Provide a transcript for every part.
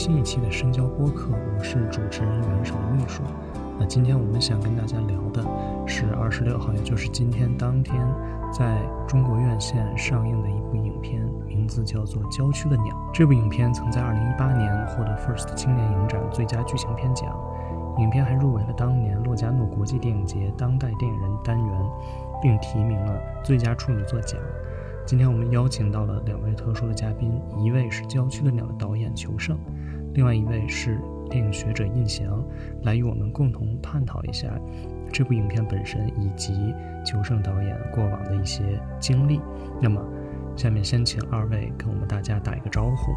新一期的深交播客，我是主持人袁守秘书。那今天我们想跟大家聊的是二十六号，也就是今天当天，在中国院线上映的一部影片，名字叫做《郊区的鸟》。这部影片曾在二零一八年获得 FIRST 青年影展最佳剧情片奖，影片还入围了当年洛迦诺国际电影节当代电影人单元，并提名了最佳处女作奖。今天我们邀请到了两位特殊的嘉宾，一位是《郊区的鸟》的导演裘盛，另外一位是电影学者印翔，来与我们共同探讨一下这部影片本身以及求胜导演过往的一些经历。那么，下面先请二位跟我们大家打一个招呼。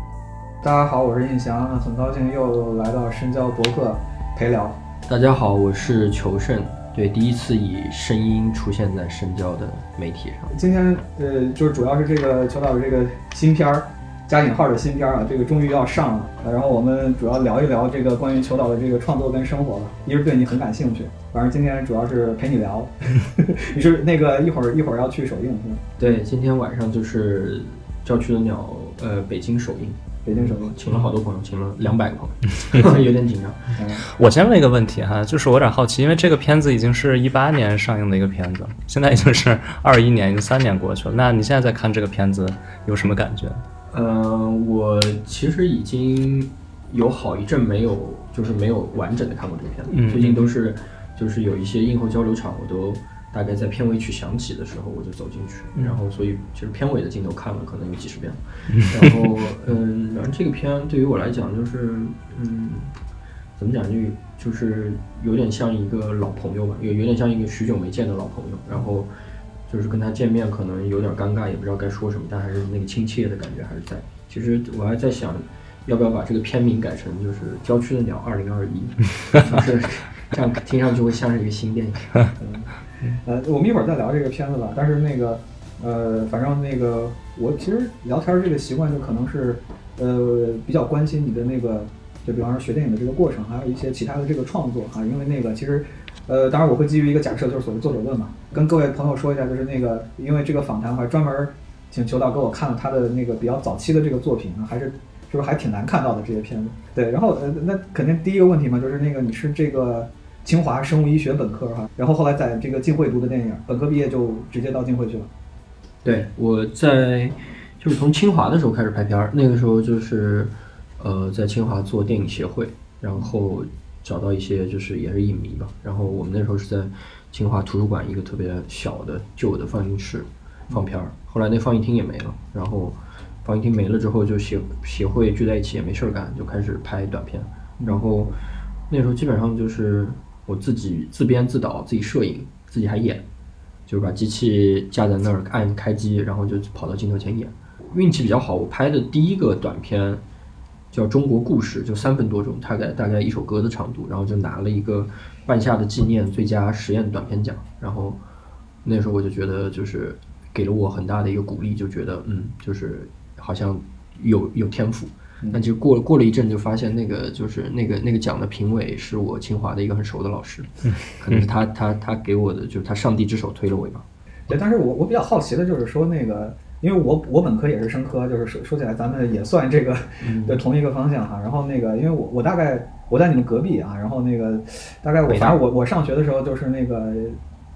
大家好，我是印翔，很高兴又来到深交博客陪聊。大家好，我是求胜。对，第一次以声音出现在深交的媒体上。今天呃，就是主要是这个求导的这个新片儿，加引号的新片儿啊，这个终于要上了。呃然后我们主要聊一聊这个关于求导的这个创作跟生活吧。一是对你很感兴趣，反正今天主要是陪你聊。你是那个一会儿一会儿要去首映是吗？对，今天晚上就是《郊区的鸟》呃北京首映，北京首映。请了好多朋友，请了两百个朋友，有点紧张。嗯我先问一个问题哈，就是我有点好奇，因为这个片子已经是一八年上映的一个片子，现在已经是二一年，已经三年过去了。那你现在在看这个片子有什么感觉？呃，我其实已经有好一阵没有，就是没有完整的看过这个片子。嗯最近都是就是有一些映后交流场，我都大概在片尾曲响起的时候我就走进去，嗯然后所以其实片尾的镜头看了可能有几十遍了。然后嗯，然后这个片对于我来讲就是嗯，怎么讲就就是有点像一个老朋友吧，有有点像一个许久没见的老朋友，然后。就是跟他见面可能有点尴尬，也不知道该说什么，但还是那个亲切的感觉还是在。其实我还在想，要不要把这个片名改成就是《郊区的鸟二零二一》，就是这样听上去会像是一个新电影。呃，我们一会儿再聊这个片子吧。但是那个，呃，反正那个，我其实聊天儿这个习惯就可能是，呃，比较关心你的那个，就比方说学电影的这个过程，还有一些其他的这个创作啊。因为那个其实，呃，当然我会基于一个假设，就是所谓作者论嘛，跟各位朋友说一下，就是那个，因为这个访谈我还专门请裘导给我看了他的那个比较早期的这个作品，还是是不是还挺难看到的这些片子？对，然后呃，那肯定第一个问题嘛，就是那个你是这个。清华生物医学本科哈，然后后来在这个浸会读的电影，本科毕业就直接到浸会去了。对，我在就是从清华的时候开始拍片儿，那个时候就是呃在清华做电影协会，然后找到一些就是也是影迷吧，然后我们那时候是在清华图书馆一个特别小的旧的放映室放片儿，后来那放映厅也没了，然后放映厅没了之后就协协会聚在一起也没事儿干，就开始拍短片，然后那时候基本上就是我自己自编自导自己摄影自己还演。就是把机器架在那儿，按开机，然后就跑到镜头前演。运气比较好，我拍的第一个短片叫《中国故事》，就三分多钟，大概大概一首歌的长度，然后就拿了一个半夏的纪念最佳实验短片奖。然后那时候我就觉得，就是给了我很大的一个鼓励，就觉得嗯，就是好像有有天赋。但其实过过了一阵，就发现那个就是那个那个奖的评委是我清华的一个很熟的老师，可能是他他他给我的，就是他上帝之手推了我一把。对，但是我我比较好奇的就是说那个，因为我我本科也是生科，就是说说起来咱们也算这个 的同一个方向哈。然后那个，因为我我大概我在你们隔壁啊，然后那个大概我反正我我上学的时候就是那个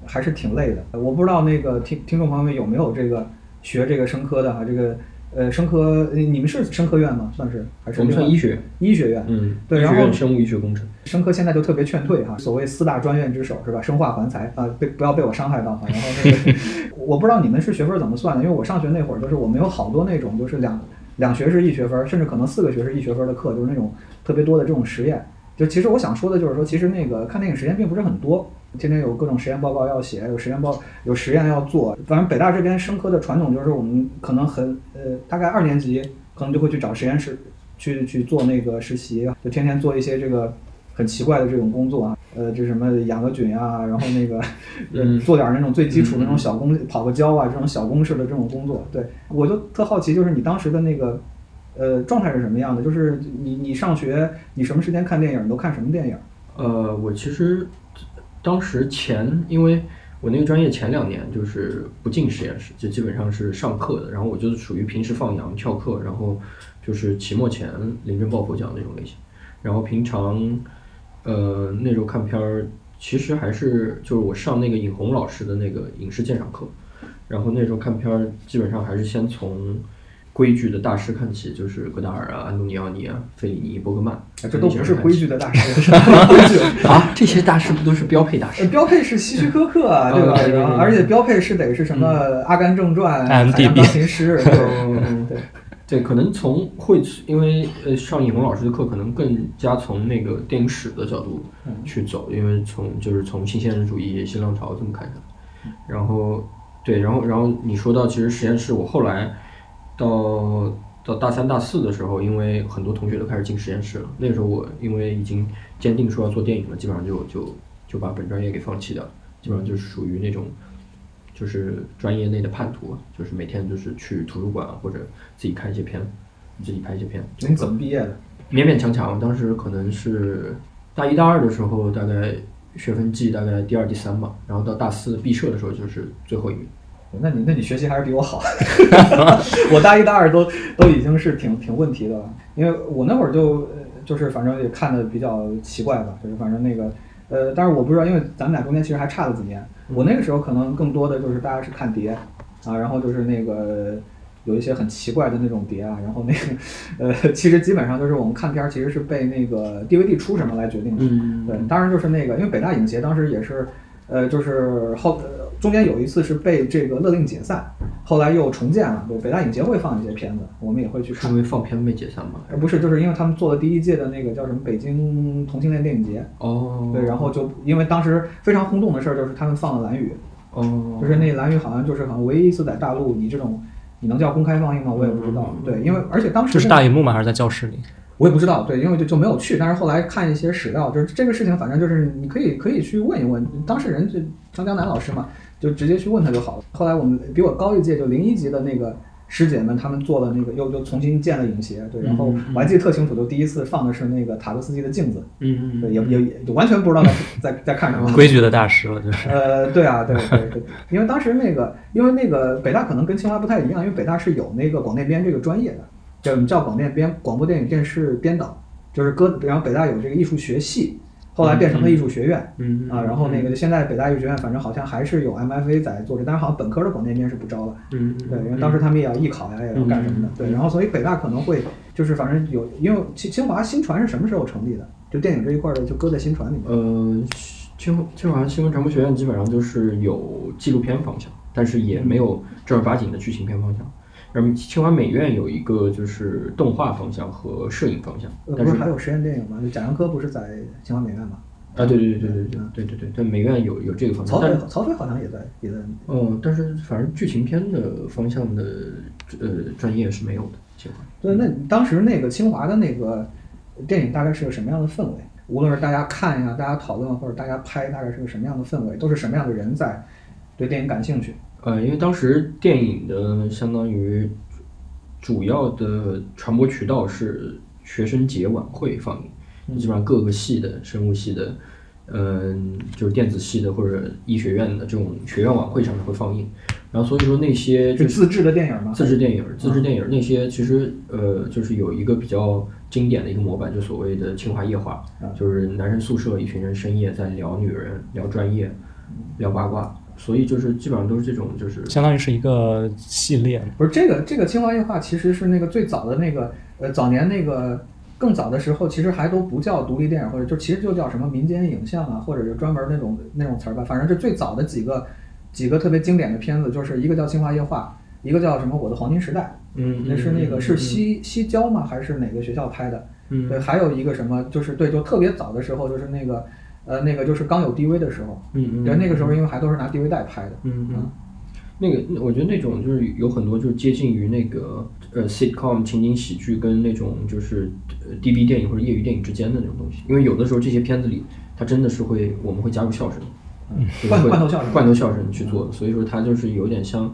还是挺累的。我不知道那个听听众朋友们有没有这个学这个生科的哈，这个呃生科你们是生科院吗？算是还是我们算医学院，医学院？嗯，对然后生物医学工程。生科现在就特别劝退哈，所谓四大专院之首是吧？生化环材啊，被不要被我伤害到哈。然后那个，我不知道你们是学分怎么算的，因为我上学那会儿就是我们有好多那种就是两两学士一学分，甚至可能四个学士一学分的课，就是那种特别多的这种实验。就其实我想说的就是说，其实那个看电影时间并不是很多，天天有各种实验报告要写，有实验报有实验要做。反正北大这边生科的传统就是我们可能很呃，大概二年级可能就会去找实验室去去做那个实习，就天天做一些这个很奇怪的这种工作啊，呃，这什么养个菌啊，然后那个 嗯做点那种最基础的那种小工，跑个胶啊这种小公式的这种工作。对我就特好奇，就是你当时的那个。呃，状态是什么样的？就是你你上学，你什么时间看电影？你都看什么电影？呃，我其实当时前，因为我那个专业前两年就是不进实验室，就基本上是上课的。然后我就是属于平时放羊翘课，然后就是期末前临阵抱佛脚那种类型。然后平常呃那时候看片儿，其实还是就是我上那个尹红老师的那个影视鉴赏课，然后那时候看片儿基本上还是先从。规矩的大师看起，就是戈达尔啊、安东尼奥尼啊、费里尼、伯格曼，这都不是规矩的大师啊！这些大师不都是标配大师？标配是希区柯克啊，对吧？而且标配是得是什么《阿甘正传》、《海洋钢》琴师，对对，可能从会，因为呃上尹红老师的课，可能更加从那个电影史的角度去走，因为从就是从新现实主义、新浪潮这么看下来。然后对，然后然后你说到其实实验室，我后来。到到大三大四的时候，因为很多同学都开始进实验室了。那个时候我因为已经坚定说要做电影了，基本上就就就把本专业给放弃掉了。基本上就是属于那种，就是专业内的叛徒，就是每天就是去图书馆或者自己看一些片，自己拍一些片。你怎么毕业的？勉勉强强，当时可能是大一大二的时候，大概学分计大概第二第三吧。然后到大四毕设的时候，就是最后一名。那你那你学习还是比我好，我大一大二都都已经是挺挺问题的了，因为我那会儿就就是反正也看的比较奇怪吧，就是反正那个呃，但是我不知道，因为咱们俩中间其实还差了几年，我那个时候可能更多的就是大家是看碟啊，然后就是那个有一些很奇怪的那种碟啊，然后那个呃，其实基本上就是我们看片儿其实是被那个 DVD 出什么来决定的，对，当然就是那个因为北大影协当时也是呃就是后。中间有一次是被这个勒令解散，后来又重建了。就，北大影协会放一些片子，我们也会去看。因为放片被解散吗？不是，就是因为他们做了第一届的那个叫什么北京同性恋电影节。哦。对，然后就因为当时非常轰动的事儿就是他们放了《蓝雨》。哦。就是那《蓝雨》好像就是好像唯一一次在大陆你这种你能叫公开放映吗？我也不知道。对，因为而且当时。这是大荧幕吗？还是在教室里？我也不知道。对，因为就就没有去。但是后来看一些史料，就是这个事情，反正就是你可以可以去问一问当事人，就张江南老师嘛。就直接去问他就好了。后来我们比我高一届，就零一级的那个师姐们，他们做了那个，又又重新建了影协。对，然后我还记得特清楚，就第一次放的是那个塔科斯基的镜子。嗯嗯。对，也也也完全不知道在在在看什么。规矩的大师了，就是。呃，对啊，对对对，因为当时那个，因为那个北大可能跟清华不太一样，因为北大是有那个广电编这个专业的，叫叫广电编，广播电影电视编导，就是搁，然后北大有这个艺术学系。后来变成了艺术学院，嗯啊，然后那个现在北大艺术学院，反正好像还是有 MFA 在做这，但是好像本科的广电编是不招了，嗯，对，因为当时他们也要艺考呀，也要干什么的，对，然后所以北大可能会就是反正有，因为清清华新传是什么时候成立的？就电影这一块的就搁在新传里面。呃，清清华新闻传播学院基本上就是有纪录片方向，但是也没有正儿八经的剧情片方向。然后清华美院有一个就是动画方向和摄影方向，不是还有实验电影吗？就贾樟柯不是在清华美院吗？啊，对对对对对对对对对对，美院有有这个方向。曹飞曹飞好像也在也在。嗯，但是反正剧情片的方向的呃专业是没有的。清华。对，那当时那个清华的那个电影大概是个什么样的氛围？无论是大家看呀，大家讨论，或者大家拍，大概是个什么样的氛围？都是什么样的人在对电影感兴趣？呃，因为当时电影的相当于主要的传播渠道是学生节晚会放映，基本上各个系的生物系的，嗯，就是电子系的或者医学院的这种学院晚会上面会放映。然后所以说那些就自制的电影吗？自制电影，自制电影那些其实呃就是有一个比较经典的一个模板，就所谓的清华夜话，就是男生宿舍一群人深夜在聊女人、聊专业、聊八卦。所以就是基本上都是这种，就是相当于是一个系列。不是这个这个清华夜话，其实是那个最早的那个呃早年那个更早的时候，其实还都不叫独立电影，或者就其实就叫什么民间影像啊，或者是专门那种那种词儿吧。反正这最早的几个几个特别经典的片子，就是一个叫清华夜话，一个叫什么《我的黄金时代》，嗯，那是那个是西，西西郊吗？还是哪个学校拍的？嗯对，还有一个什么，就是对，就特别早的时候，就是那个呃那个就是刚有 DV 的时候，嗯嗯，对，那个时候因为还都是拿 DV 带拍的，嗯嗯，那个我觉得那种就是有很多就是接近于那个呃 sitcom 情景喜剧跟那种就是呃 DB 电影或者业余电影之间的那种东西，因为有的时候这些片子里它真的是会我们会加入笑声，就是罐会罐头笑声罐头笑声去做的，所以说它就是有点像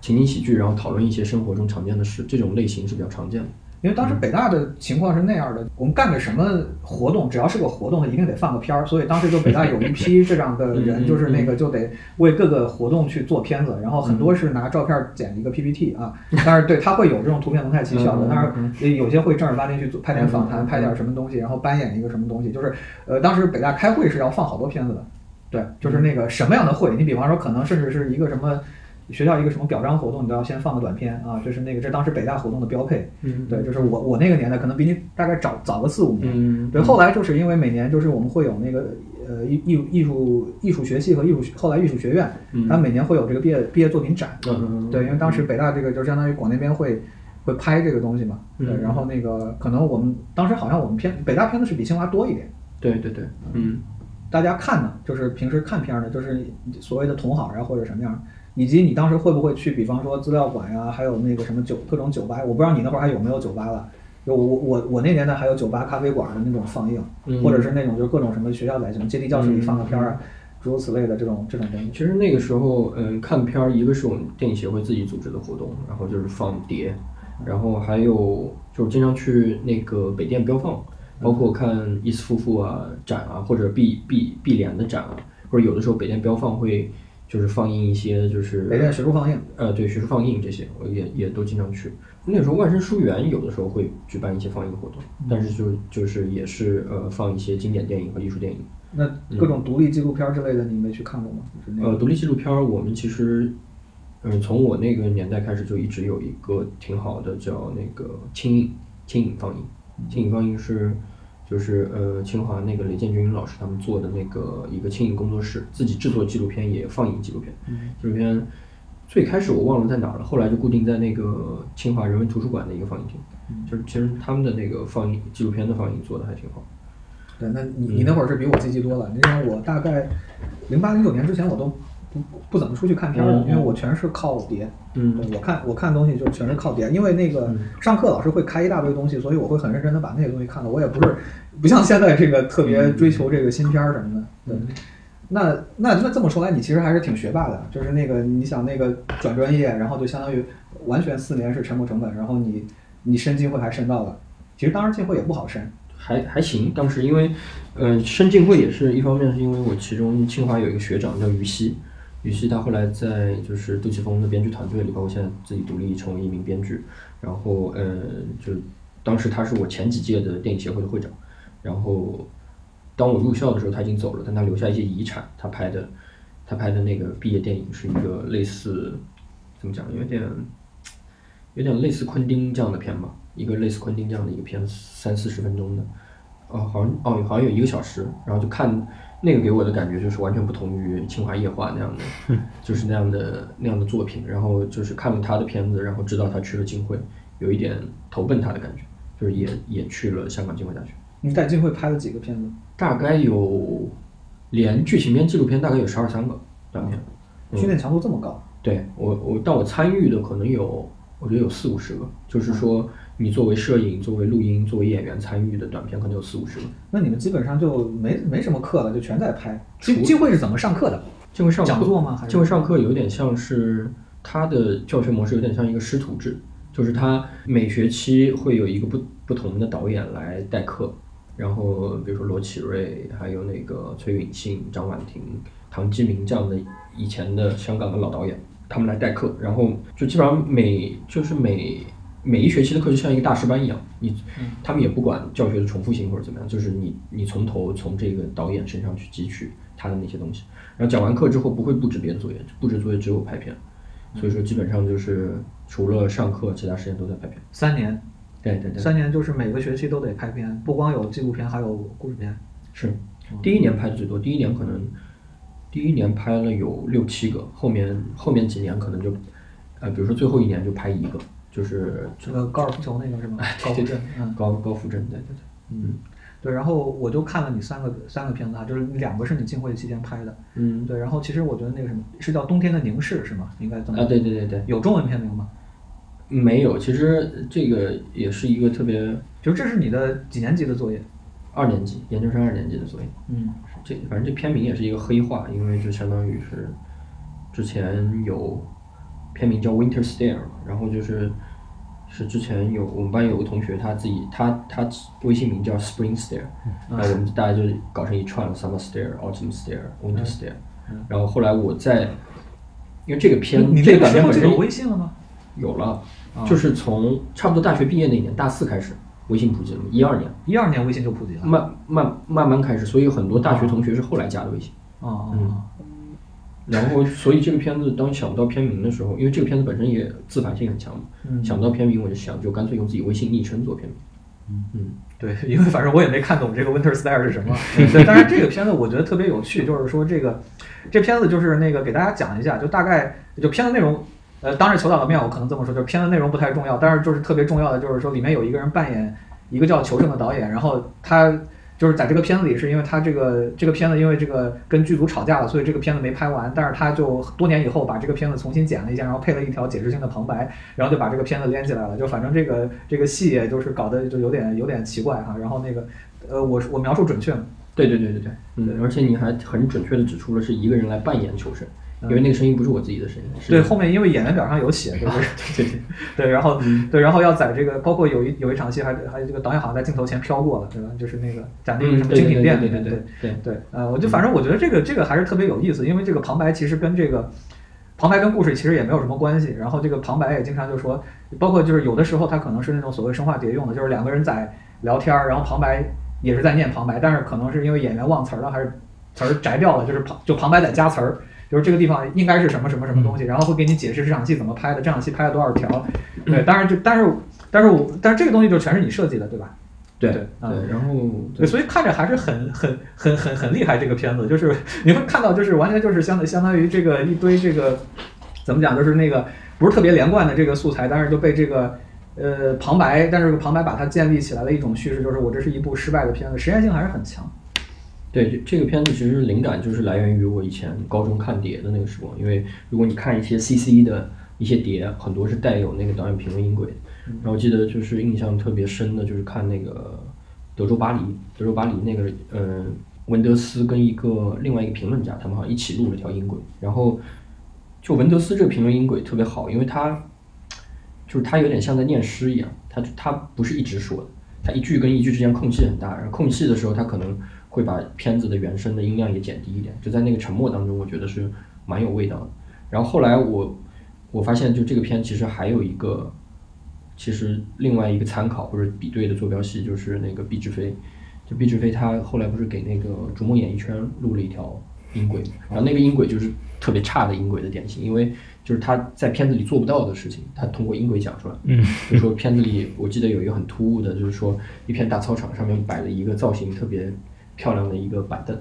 情景喜剧，然后讨论一些生活中常见的事，这种类型是比较常见的。因为当时北大的情况是那样的，我们干个什么活动，只要是个活动，一定得放个片儿。所以当时就北大有一批这样的人，嗯就是那个就得为各个活动去做片子，然后很多是拿照片剪一个 PPT 啊。但是对他会有这种图片蒙太奇效果，嗯当然有些会正儿八经去做拍点访谈，嗯拍点什么东西，然后扮演一个什么东西。就是呃，当时北大开会是要放好多片子的，对，就是那个什么样的会，你比方说可能甚至是一个什么。学校一个什么表彰活动，你都要先放个短片啊，这是那个这当时北大活动的标配。嗯对，就是我我那个年代可能比你大概早早个四五年。嗯，对，后来就是因为每年就是我们会有那个呃艺艺艺术艺术学系和艺术后来艺术学院，嗯它每年会有这个毕业毕业作品展。嗯嗯对，因为当时北大这个就相当于广电编会会拍这个东西嘛。对，嗯然后那个可能我们当时好像我们片北大片子是比清华多一点。对对对，嗯大家看呢，就是平时看片儿呢，就是所谓的同行啊或者什么样，以及你当时会不会去，比方说资料馆呀、还有那个什么酒各种酒吧，我不知道你那会儿还有没有酒吧了。就我我我我那年代还有酒吧、咖啡馆的那种放映，嗯或者是那种就是各种什么学校在什么阶梯教室里放个片儿啊，诸如此类的这种这种东西。其实那个时候，嗯，看片儿，一个是我们电影协会自己组织的活动，然后就是放碟，然后还有就是经常去那个北电标放，包括看伊斯夫妇啊展啊，或者碧碧碧莲的展啊，或者有的时候北电标放会就是放映一些就是北电学术放映，呃对学术放映这些，我也也都经常去。那时候万生书园有的时候会举办一些放映活动，但是就就是也是呃放一些经典电影和艺术电影。那各种独立纪录片之类的，你没去看过吗？就是那呃，独立纪录片儿，我们其实，嗯，从我那个年代开始就一直有一个挺好的叫那个轻影轻影放映，轻影放映是就是呃清华那个雷建军老师他们做的那个一个轻影工作室，自己制作纪录片也放映纪录片，纪录片最开始我忘了在哪儿了，后来就固定在那个清华人文图书馆的一个放映厅，就是其实他们的那个放映纪录片的放映做的还挺好。对，那你你那会儿是比我积极多了。你像我大概零八零九年之前，我都不不怎么出去看片儿因为我全是靠碟。嗯对我看我看东西就全是靠碟，因为那个上课老师会开一大堆东西，所以我会很认真的把那些东西看了。我也不是 不像现在这个特别追求这个新片儿什么的。对，那那那这么说来，你其实还是挺学霸的，就是那个你想那个转专业，然后就相当于完全四年是沉没成本，然后你你申进会还申到了，其实当时进会也不好申。还还行，当时因为，呃，申进会也是一方面，是因为我其中清华有一个学长叫于西，于西他后来在就是杜琪峰的编剧团队里，包括现在自己独立成为一名编剧，然后呃，就当时他是我前几届的电影协会的会长，然后当我入校的时候他已经走了，但他留下一些遗产，他拍的他拍的那个毕业电影是一个类似怎么讲，有点有点类似昆汀这样的片吧，一个类似昆汀这样的一个片，三四十分钟的，哦，好像哦，好像有一个小时，然后就看那个给我的感觉就是完全不同于清华夜话那样的，就是那样的那样的作品，然后就是看了他的片子，然后知道他去了金会，有一点投奔他的感觉，就是也也去了香港浸会大学，你在金会拍了几个片子？大概有连剧情片、纪录片大概有十二三个短片，训练强度这么高？对我我但我参与的可能有，我觉得有四五十个，就是说你作为摄影、作为录音、作为演员参与的短片可能有四五十个。那你们基本上就没没什么课了，就全在拍。进进会是怎么上课的？进会上课讲座吗还是进会上课有点像是他的教学模式有点像一个师徒制，就是他每学期会有一个不不同的导演来代课，然后比如说罗启瑞，还有那个崔允信、张婉婷、唐基明这样的以前的香港的老导演，他们来代课，然后就基本上每就是每每一学期的课就像一个大师班一样，你他们也不管教学的重复性或者怎么样，就是你你从头从这个导演身上去汲取他的那些东西，然后讲完课之后不会布置别的作业，布置作业只有拍片，所以说基本上就是除了上课，其他时间都在拍片。三年，对对对，三年就是每个学期都得拍片，不光有纪录片，还有故事片。是，第一年拍的最多，第一年可能第一年拍了有六七个，后面后面几年可能就，呃，比如说最后一年就拍一个，就是这个高尔夫球那个是吗？高夫镇，嗯高高夫镇，对对对，嗯，对。然后我就看了你三个三个片子啊，就是两个是你进会期间拍的，嗯，对。然后其实我觉得那个什么是叫《冬天的凝视》是吗？应该这么啊，对对对对，有中文片名吗？没有，其实这个也是一个特别就这是你的几年级的作业？二年级研究生二年级的作业。嗯这反正这片名也是一个黑话，因为就相当于是之前有片名叫 Winter Stare，然后就是是之前有我们班有个同学他自己他他微信名叫 Spring 然后我们大家就搞成一串了 Summer Stare、Autumn Stare、Winter Stare，然后后来我在因为这个片你这个片本身有微信了吗？有了，就是从差不多大学毕业那年大四开始微信普及了嘛，一二年一二年微信就普及了。慢慢慢慢开始，所以很多大学同学是后来加的微信。哦嗯哦然后，所以这个片子当想不到片名的时候，因为这个片子本身也自反性很强嘛，嗯想不到片名，我就想就干脆用自己微信昵称做片名。嗯对，因为反正我也没看懂这个 Winter Stare 是什么。对，但是这个片子我觉得特别有趣，就是说这个这片子就是那个给大家讲一下，就大概就片子内容。呃，当着求导的面我可能这么说，就是片子内容不太重要，但是就是特别重要的就是说里面有一个人扮演一个叫求胜的导演，然后他就是在这个片子里是因为他这个这个片子因为这个跟剧组吵架了，所以这个片子没拍完，但是他就多年以后把这个片子重新剪了一下，然后配了一条解释性的旁白，然后就把这个片子连起来了。就反正这个这个戏也就是搞得就有点有点奇怪哈。然后那个呃，我我描述准确吗？对对对对对，嗯，而且你还很准确的指出了是一个人来扮演求生，因为那个声音不是我自己的声音，是对，后面因为演员表上有写，对不对？对对然后对，然后要在这个，包括有一有一场戏还还有这个导演好像在镜头前飘过了，对吧？就是那个在那个嗯什么精品店里对面，对对对对对，呃，我就反正我觉得这个这个还是特别有意思，因为这个旁白其实跟这个旁白跟故事其实也没有什么关系，然后这个旁白也经常就说，包括就是有的时候他可能是那种所谓生化蝶用的，就是两个人在聊天儿，然后旁白也是在念旁白，但是可能是因为演员忘词儿了，还是词儿摘掉了，就是旁就旁白在加词儿。就是这个地方应该是什么什么什么东西，然后会给你解释这场戏怎么拍的，这场戏拍了多少条，对，当然就但是但是我但是这个东西就全是你设计的，对吧？对对然后对，所以看着还是很很很很很厉害这个片子，就是 你会看到就是完全就是相当相当于这个一堆这个怎么讲，就是那个不是特别连贯的这个素材，但是就被这个呃旁白，但是旁白把它建立起来了一种叙事，就是我这是一部失败的片子，实验性还是很强。对这这个片子其实灵感就是来源于我以前高中看碟的那个时光，因为如果你看一些 CC 的一些碟，很多是带有那个导演评论音轨的。然后我记得就是印象特别深的，就是看那个德州巴黎，德州巴黎那个呃文德斯跟一个另外一个评论家，他们好像一起录了条音轨。然后就文德斯这个评论音轨特别好，因为他就是他有点像在念诗一样，他他不是一直说的，他一句跟一句之间空隙很大，然后空隙的时候他可能会把片子的原声的音量也减低一点，就在那个沉默当中，我觉得是蛮有味道的。然后后来我我发现，就这个片其实还有一个，其实另外一个参考或者比对的坐标系就是那个毕志飞，就毕志飞他后来不是给那个逐梦演艺圈录了一条音轨，然后那个音轨就是特别差的音轨的典型，因为就是他在片子里做不到的事情，他通过音轨讲出来。嗯，就说片子里我记得有一个很突兀的，就是说一片大操场上面摆了一个造型特别漂亮的一个板凳，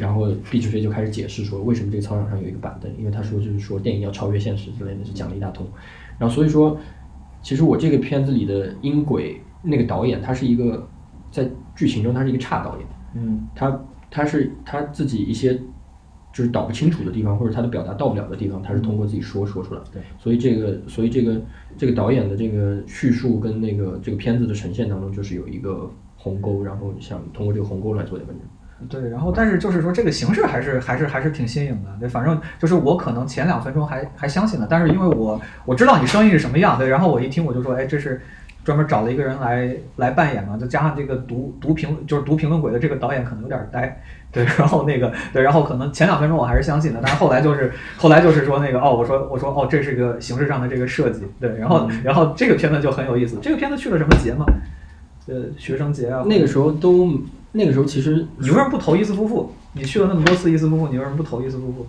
然后毕志飞就开始解释说为什么这个操场上有一个板凳，因为他说就是说电影要超越现实之类的，是讲了一大通。然后所以说，其实我这个片子里的音轨那个导演他是一个在剧情中他是一个差导演，嗯他他是他自己一些就是导不清楚的地方，或者他的表达到不了的地方，他是通过自己说说出来的。对，所以这个所以这个这个导演的这个叙述跟那个这个片子的呈现当中，就是有一个鸿沟，然后想通过这个鸿沟来做点文章。对，然后但是就是说这个形式还是还是还是挺新颖的，对，反正就是我可能前两分钟还还相信了，但是因为我我知道你声音是什么样，对，然后我一听我就说，哎，这是专门找了一个人来来扮演嘛，就加上这个读读评就是读评论鬼的这个导演可能有点呆，对，然后那个对，然后可能前两分钟我还是相信的，但是后来就是后来就是说那个哦，我说我说哦，这是个形式上的这个设计，对，然后然后这个片子就很有意思，这个片子去了什么节吗？呃，学生节啊，那个时候都那个时候其实你为什么不投伊斯夫妇？你去了那么多次伊斯夫妇，你为什么不投伊斯夫妇？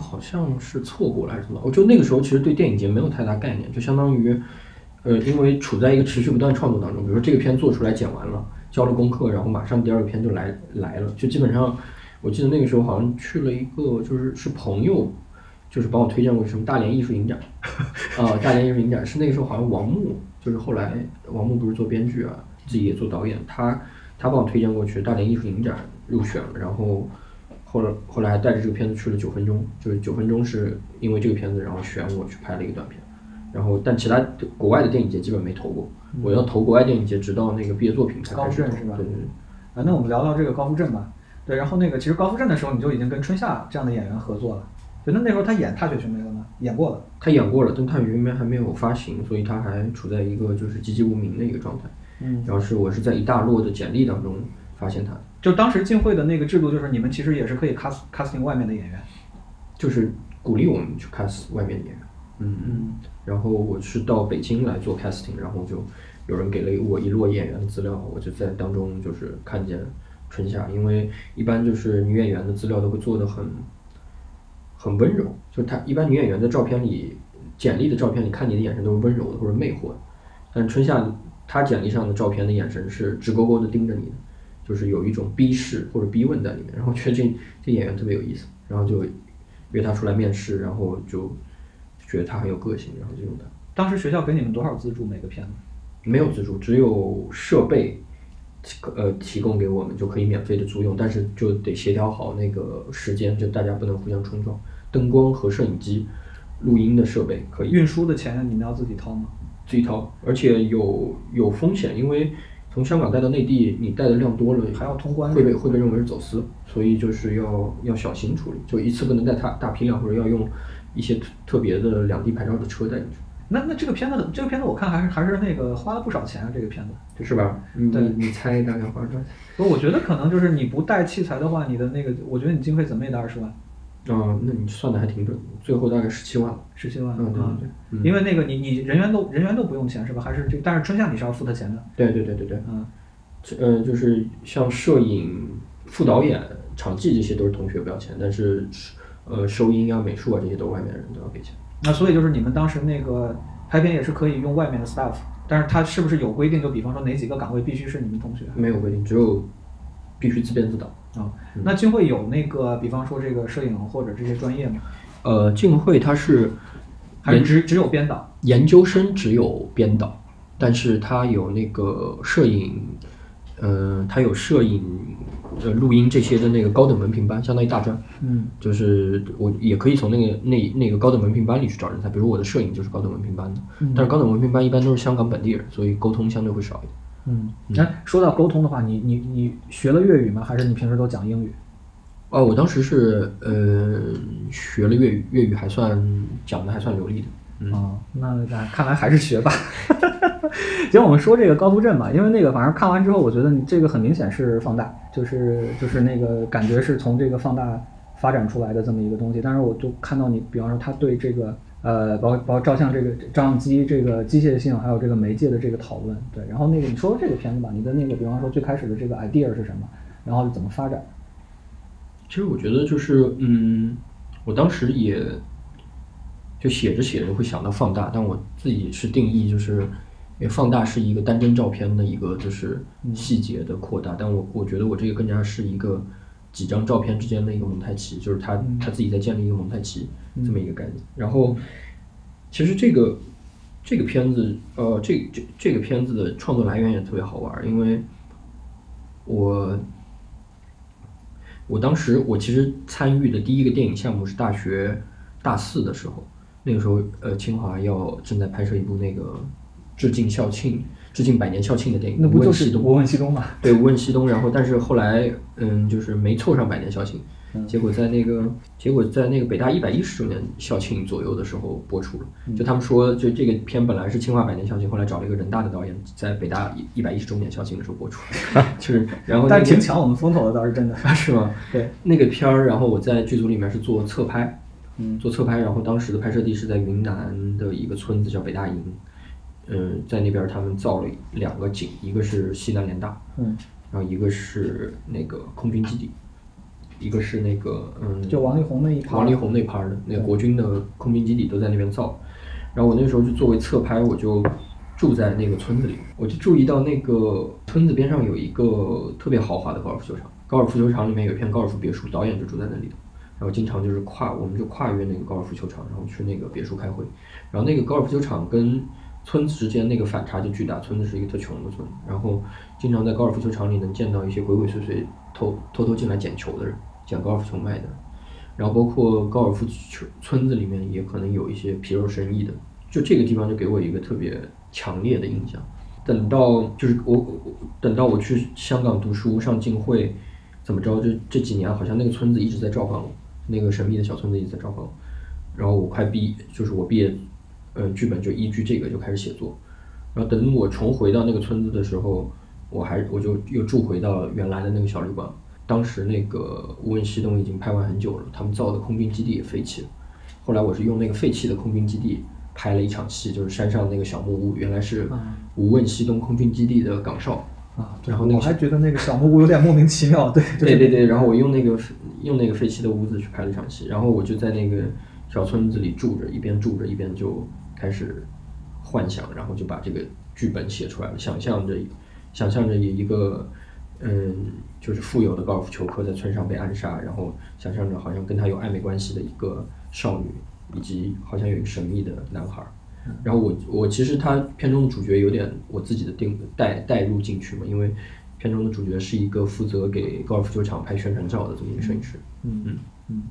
好像是错过了还是怎么？我就那个时候其实对电影节没有太大概念，就相当于，呃，因为处在一个持续不断创作当中。比如说这个片做出来剪完了，交了功课，然后马上第二个片就来来了，就基本上，我记得那个时候好像去了一个就是是朋友就是帮我推荐过什么大连艺术影展，啊，大连艺术影展是那个时候好像王牧，就是后来王牧不是做编剧啊，自己也做导演，他他帮我推荐过去大连艺术影展入选了，然后后来后来还带着这个片子去了九分钟，就是九分钟是因为这个片子然后选我去拍了一个短片，然后但其他国外的电影节基本没投过，我要投国外电影节，直到那个毕业作品才高开始投夫镇是吧对对对。啊，那我们聊聊这个高富镇吧。对，然后那个其实高富镇的时候，你就已经跟春夏这样的演员合作了。对，那那时候他演《踏雪寻梅》了吗？演过了。他演过了，但《踏雪寻梅》还没有发行，所以他还处在一个就是籍籍无名的一个状态。嗯，然后是我是在一大摞的简历当中发现他的，就当时进会的那个制度，就是你们其实也是可以 cast casting 外面的演员。就是鼓励我们去 cast 外面的演员。嗯嗯。然后我是到北京来做 casting，然后就有人给了我一摞演员的资料，我就在当中就是看见春夏，因为一般就是女演员的资料都会做的很很温柔，就是她一般女演员的照片里、简历的照片里看你的眼神都是温柔的或者魅惑的，但春夏她简历上的照片的眼神是直勾勾的盯着你的，就是有一种逼视或者逼问在里面，然后我觉得这这演员特别有意思，然后就约他出来面试，然后就觉得他很有个性，然后就用他。当时学校给你们多少资助每个片子？没有资助，只有设备，呃，提供给我们就可以免费的租用，但是就得协调好那个时间，就大家不能互相冲撞。灯光和摄影机、录音的设备可以运输的钱你们要自己掏吗？自己掏，而且有有风险，因为从香港带到内地，你带的量多了，还要通关会被会被认为是走私，所以就是要要小心处理，就一次不能带大大批量，或者要用一些特特别的两地牌照的车带进去。那那这个片子，这个片子我看还是还是那个花了不少钱啊，这个片子。是吧？你对你你猜大概花了多少钱？不，我觉得可能就是你不带器材的话，你的那个，我觉得你经费怎么也得二十万，啊、那你算的还挺准，最后大概十七万了。十七万嗯，对啊对对，嗯因为那个你你人员都人员都不用钱是吧？还是就但是春夏你是要付他钱的，对对对对对，嗯，这呃，就是像摄影、副导演、场记这些都是同学不要钱，但是呃，收音啊、美术啊这些都是外面人都要给钱。那所以就是你们当时那个拍片也是可以用外面的 staff，但是他是不是有规定？就比方说哪几个岗位必须是你们同学？没有规定，只有必须自编自导。啊、那就会有那个，比方说这个摄影或者这些专业吗？呃，浸会它是还是只只有编导？研究生只有编导，但是它有那个摄影，呃，它有摄影、呃录音这些的那个高等文凭班，相当于大专。嗯，就是我也可以从那个那那个高等文凭班里去找人才，比如我的摄影就是高等文凭班的，但是高等文凭班一般都是香港本地人，所以沟通相对会少一点。嗯，那说到沟通的话，你你你学了粤语吗？还是你平时都讲英语？哦，我当时是呃学了粤语，粤语还算讲的还算流利的。嗯，哦，那那看来还是学吧。行，我们说这个高夫镇吧，因为那个反正看完之后，我觉得你这个很明显是放大，就是就是那个感觉是从这个放大发展出来的这么一个东西。但是我就看到你，比方说他对这个呃，包括包括照相这个照相机这个机械性，还有这个媒介的这个讨论，对。然后那个你说说这个片子吧，你的那个比方说最开始的这个 idea 是什么，然后怎么发展？其实我觉得就是嗯，我当时也就写着写着会想到放大，但我自己是定义就是，因为放大是一个单帧照片的一个就是细节的扩大，但我我觉得我这个更加是一个几张照片之间的一个蒙太奇，就是他他自己在建立一个蒙太奇这么一个概念。然后其实这个这个片子，呃，这这这个片子的创作来源也特别好玩儿，因为我我当时我其实参与的第一个电影项目是大学大四的时候，那个时候呃清华要正在拍摄一部那个致敬校庆、致敬百年校庆的电影，那不就是无问西东嘛？对，无问西东。然后，但是后来，嗯，就是没凑上百年校庆，结果在那个，结果在那个北大一百一十周年校庆左右的时候播出了。就他们说，就这个片本来是清华百年校庆，后来找了一个人大的导演，在北大一一百一十周年校庆的时候播出，就是然后、那个、但是挺抢我们风头的，倒是真的。啊，是吗？对，那个片儿，然后我在剧组里面是做侧拍，嗯做侧拍，然后当时的拍摄地是在云南的一个村子叫北大营，嗯，在那边他们造了两个景，一个是西南联大，嗯，然后一个是那个空军基地，一个是那个嗯，就王力宏那一趴王力宏那趴儿的那个国军的空军基地都在那边造，然后我那时候就作为侧拍，我就住在那个村子里，我就注意到那个村子边上有一个特别豪华的高尔夫球场，高尔夫球场里面有一片高尔夫别墅，导演就住在那里头。然后经常就是跨，我们就跨越那个高尔夫球场，然后去那个别墅开会。然后那个高尔夫球场跟村子之间那个反差就巨大，村子是一个特穷的村，然后经常在高尔夫球场里能见到一些鬼鬼祟祟偷偷偷进来捡球的人，捡高尔夫球卖的。然后包括高尔夫球村子里面也可能有一些皮肉生意的，就这个地方就给我一个特别强烈的印象。等到就是我我等到我去香港读书上进会，怎么着？就这几年好像那个村子一直在召唤我，那个神秘的小村子一直在召唤我。然后我快毕，就是我毕业，呃，剧本就依据这个就开始写作。然后等我重回到那个村子的时候，我还我就又住回到原来的那个小旅馆。当时那个《无问西东》已经拍完很久了，他们造的空军基地也废弃了。后来我是用那个废弃的空军基地拍了一场戏，就是山上那个小木屋，原来是《无问西东》空军基地的岗哨啊。然后那个我还觉得那个小木屋有点莫名其妙，对对对对。然后我用那个用那个废弃的屋子去拍了一场戏，然后我就在那个小村子里住着，一边住着一边就开始幻想，然后就把这个剧本写出来了，想象着想象着一个。嗯，就是富有的高尔夫球客在村上被暗杀，然后想象着好像跟他有暧昧关系的一个少女，以及好像有一个神秘的男孩。然后我我其实他片中的主角有点我自己的定带带入进去嘛，因为片中的主角是一个负责给高尔夫球场拍宣传照的这么一个摄影师。嗯嗯嗯，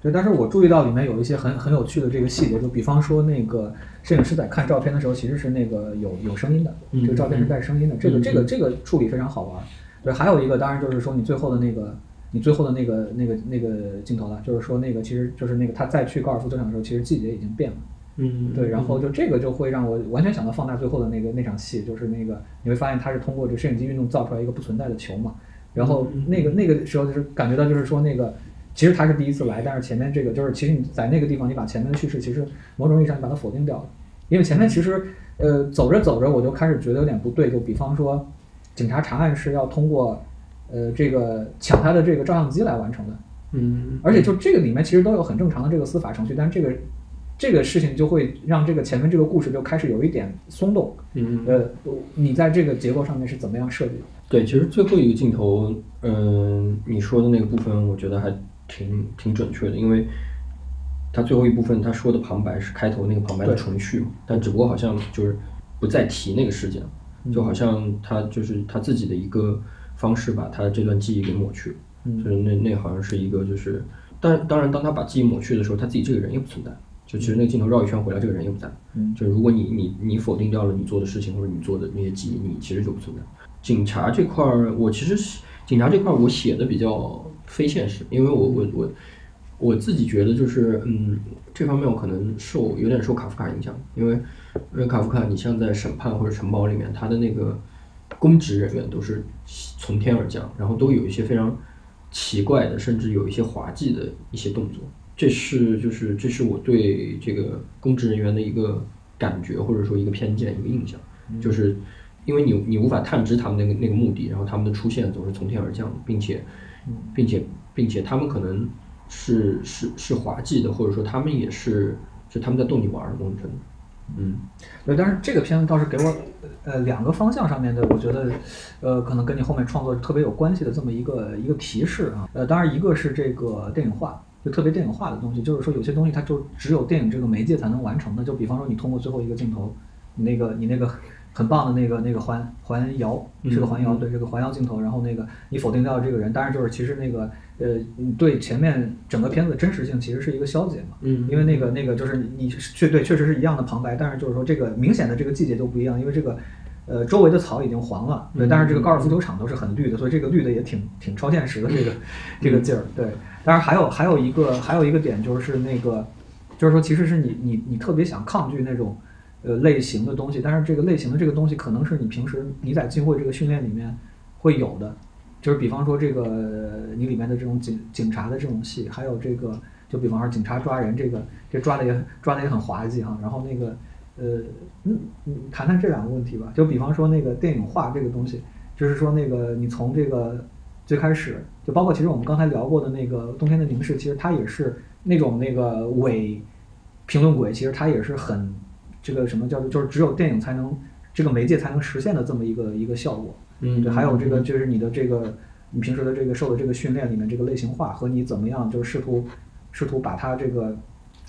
对。但是我注意到里面有一些很很有趣的这个细节，就比方说那个摄影师在看照片的时候，其实是那个有有声音的，这个照片是带声音的，这个这个这个处理非常好玩。对，还有一个当然就是说你最后的那个，你最后的那个那个那个镜头了，就是说那个其实就是那个他再去高尔夫球场的时候，其实季节已经变了。嗯，对，然后就这个就会让我完全想到放大最后的那个那场戏，就是那个你会发现他是通过这摄影机运动造出来一个不存在的球嘛，然后那个那个时候就是感觉到就是说那个其实他是第一次来，但是前面这个就是其实你在那个地方你把前面的叙事其实某种意义上你把它否定掉了，因为前面其实呃走着走着我就开始觉得有点不对，就比方说。警察查案是要通过，呃，这个抢他的这个照相机来完成的，嗯，而且就这个里面其实都有很正常的这个司法程序，但是这个这个事情就会让这个前面这个故事就开始有一点松动，嗯，呃，你在这个结构上面是怎么样设计的？对，其实最后一个镜头，嗯，你说的那个部分，我觉得还挺挺准确的，因为他最后一部分他说的旁白是开头那个旁白的重续嘛，但只不过好像就是不再提那个事件。就好像他就是他自己的一个方式，把他这段记忆给抹去了。就是那那好像是一个就是，但当然当他把记忆抹去的时候，他自己这个人也不存在。就其实那个镜头绕一圈回来，这个人也不在。就是如果你你你否定掉了你做的事情或者你做的那些记忆，你其实就不存在。警察这块儿，我其实警察这块儿我写的比较非现实，因为我我我我自己觉得就是嗯这方面我可能受有点受卡夫卡影响，因为。因为卡夫卡，你像在审判或者城堡里面，他的那个公职人员都是从天而降，然后都有一些非常奇怪的，甚至有一些滑稽的一些动作。这是就是这是我对这个公职人员的一个感觉，或者说一个偏见、一个印象，就是因为你你无法探知他们那个那个目的，然后他们的出现总是从天而降，并且并且并且他们可能是是是滑稽的，或者说他们也是是他们在逗你玩儿某种程度。嗯，对，但是这个片子倒是给我，呃，两个方向上面的，我觉得，呃，可能跟你后面创作特别有关系的这么一个一个提示啊，呃，当然一个是这个电影化，就特别电影化的东西，就是说有些东西它就只有电影这个媒介才能完成的，就比方说你通过最后一个镜头，你那个你那个。很棒的那个那个环环摇是个环摇，对这个环摇镜头，然后那个你否定掉这个人，当然就是其实那个呃对前面整个片子的真实性其实是一个消解嘛，嗯，因为那个那个就是你确对确实是一样的旁白，但是就是说这个明显的这个季节都不一样，因为这个呃周围的草已经黄了，对，但是这个高尔夫球场都是很绿的，所以这个绿的也挺挺超现实的这个这个劲儿，对，当然还有还有一个还有一个点就是那个就是说其实是你你你特别想抗拒那种。呃，类型的东西，但是这个类型的这个东西，可能是你平时你在进会这个训练里面会有的，就是比方说这个你里面的这种警警察的这种戏，还有这个，就比方说警察抓人，这个这抓的也抓的也很滑稽哈。然后那个呃，嗯，谈谈这两个问题吧。就比方说那个电影化这个东西，就是说那个你从这个最开始，就包括其实我们刚才聊过的那个冬天的凝视，其实它也是那种那个伪评论鬼，其实它也是很。这个什么叫做就是只有电影才能这个媒介才能实现的这么一个一个效果，嗯，对，还有这个就是你的这个你平时的这个受的这个训练里面这个类型化和你怎么样就是试图试图把它这个，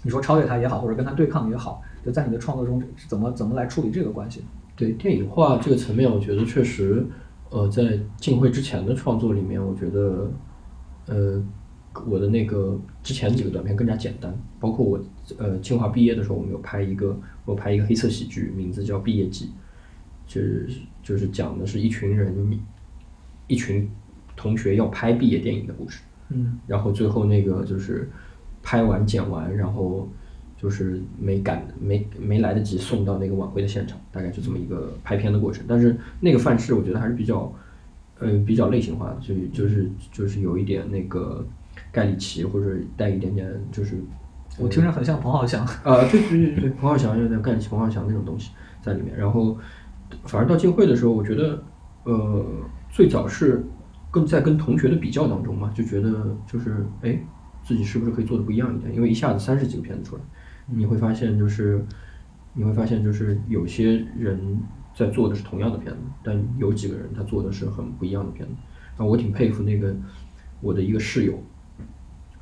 你说超越它也好，或者跟它对抗也好，就在你的创作中怎么怎么来处理这个关系？对电影化这个层面，我觉得确实，呃，在进会之前的创作里面，我觉得，呃，我的那个之前几个短片更加简单，包括我呃清华毕业的时候，我们有拍一个，我拍一个黑色喜剧，名字叫《毕业季》，就是就是讲的是一群人，一群同学要拍毕业电影的故事。嗯然后最后那个就是拍完剪完，然后就是没赶没没来得及送到那个晚会的现场，大概就这么一个拍片的过程。但是那个范式我觉得还是比较，呃，比较类型化的，就就是就是有一点那个盖里奇或者带一点点就是，我听着很像彭浩翔。啊，对对对对，彭浩翔有点盖里奇、彭浩翔那种东西在里面。然后，反而到进会的时候，我觉得，呃，最早是更在跟同学的比较当中嘛，就觉得就是哎，自己是不是可以做的不一样一点？因为一下子三十几个片子出来，你会发现就是你会发现就是有些人在做的是同样的片子，但有几个人他做的是很不一样的片子。然后我挺佩服那个我的一个室友，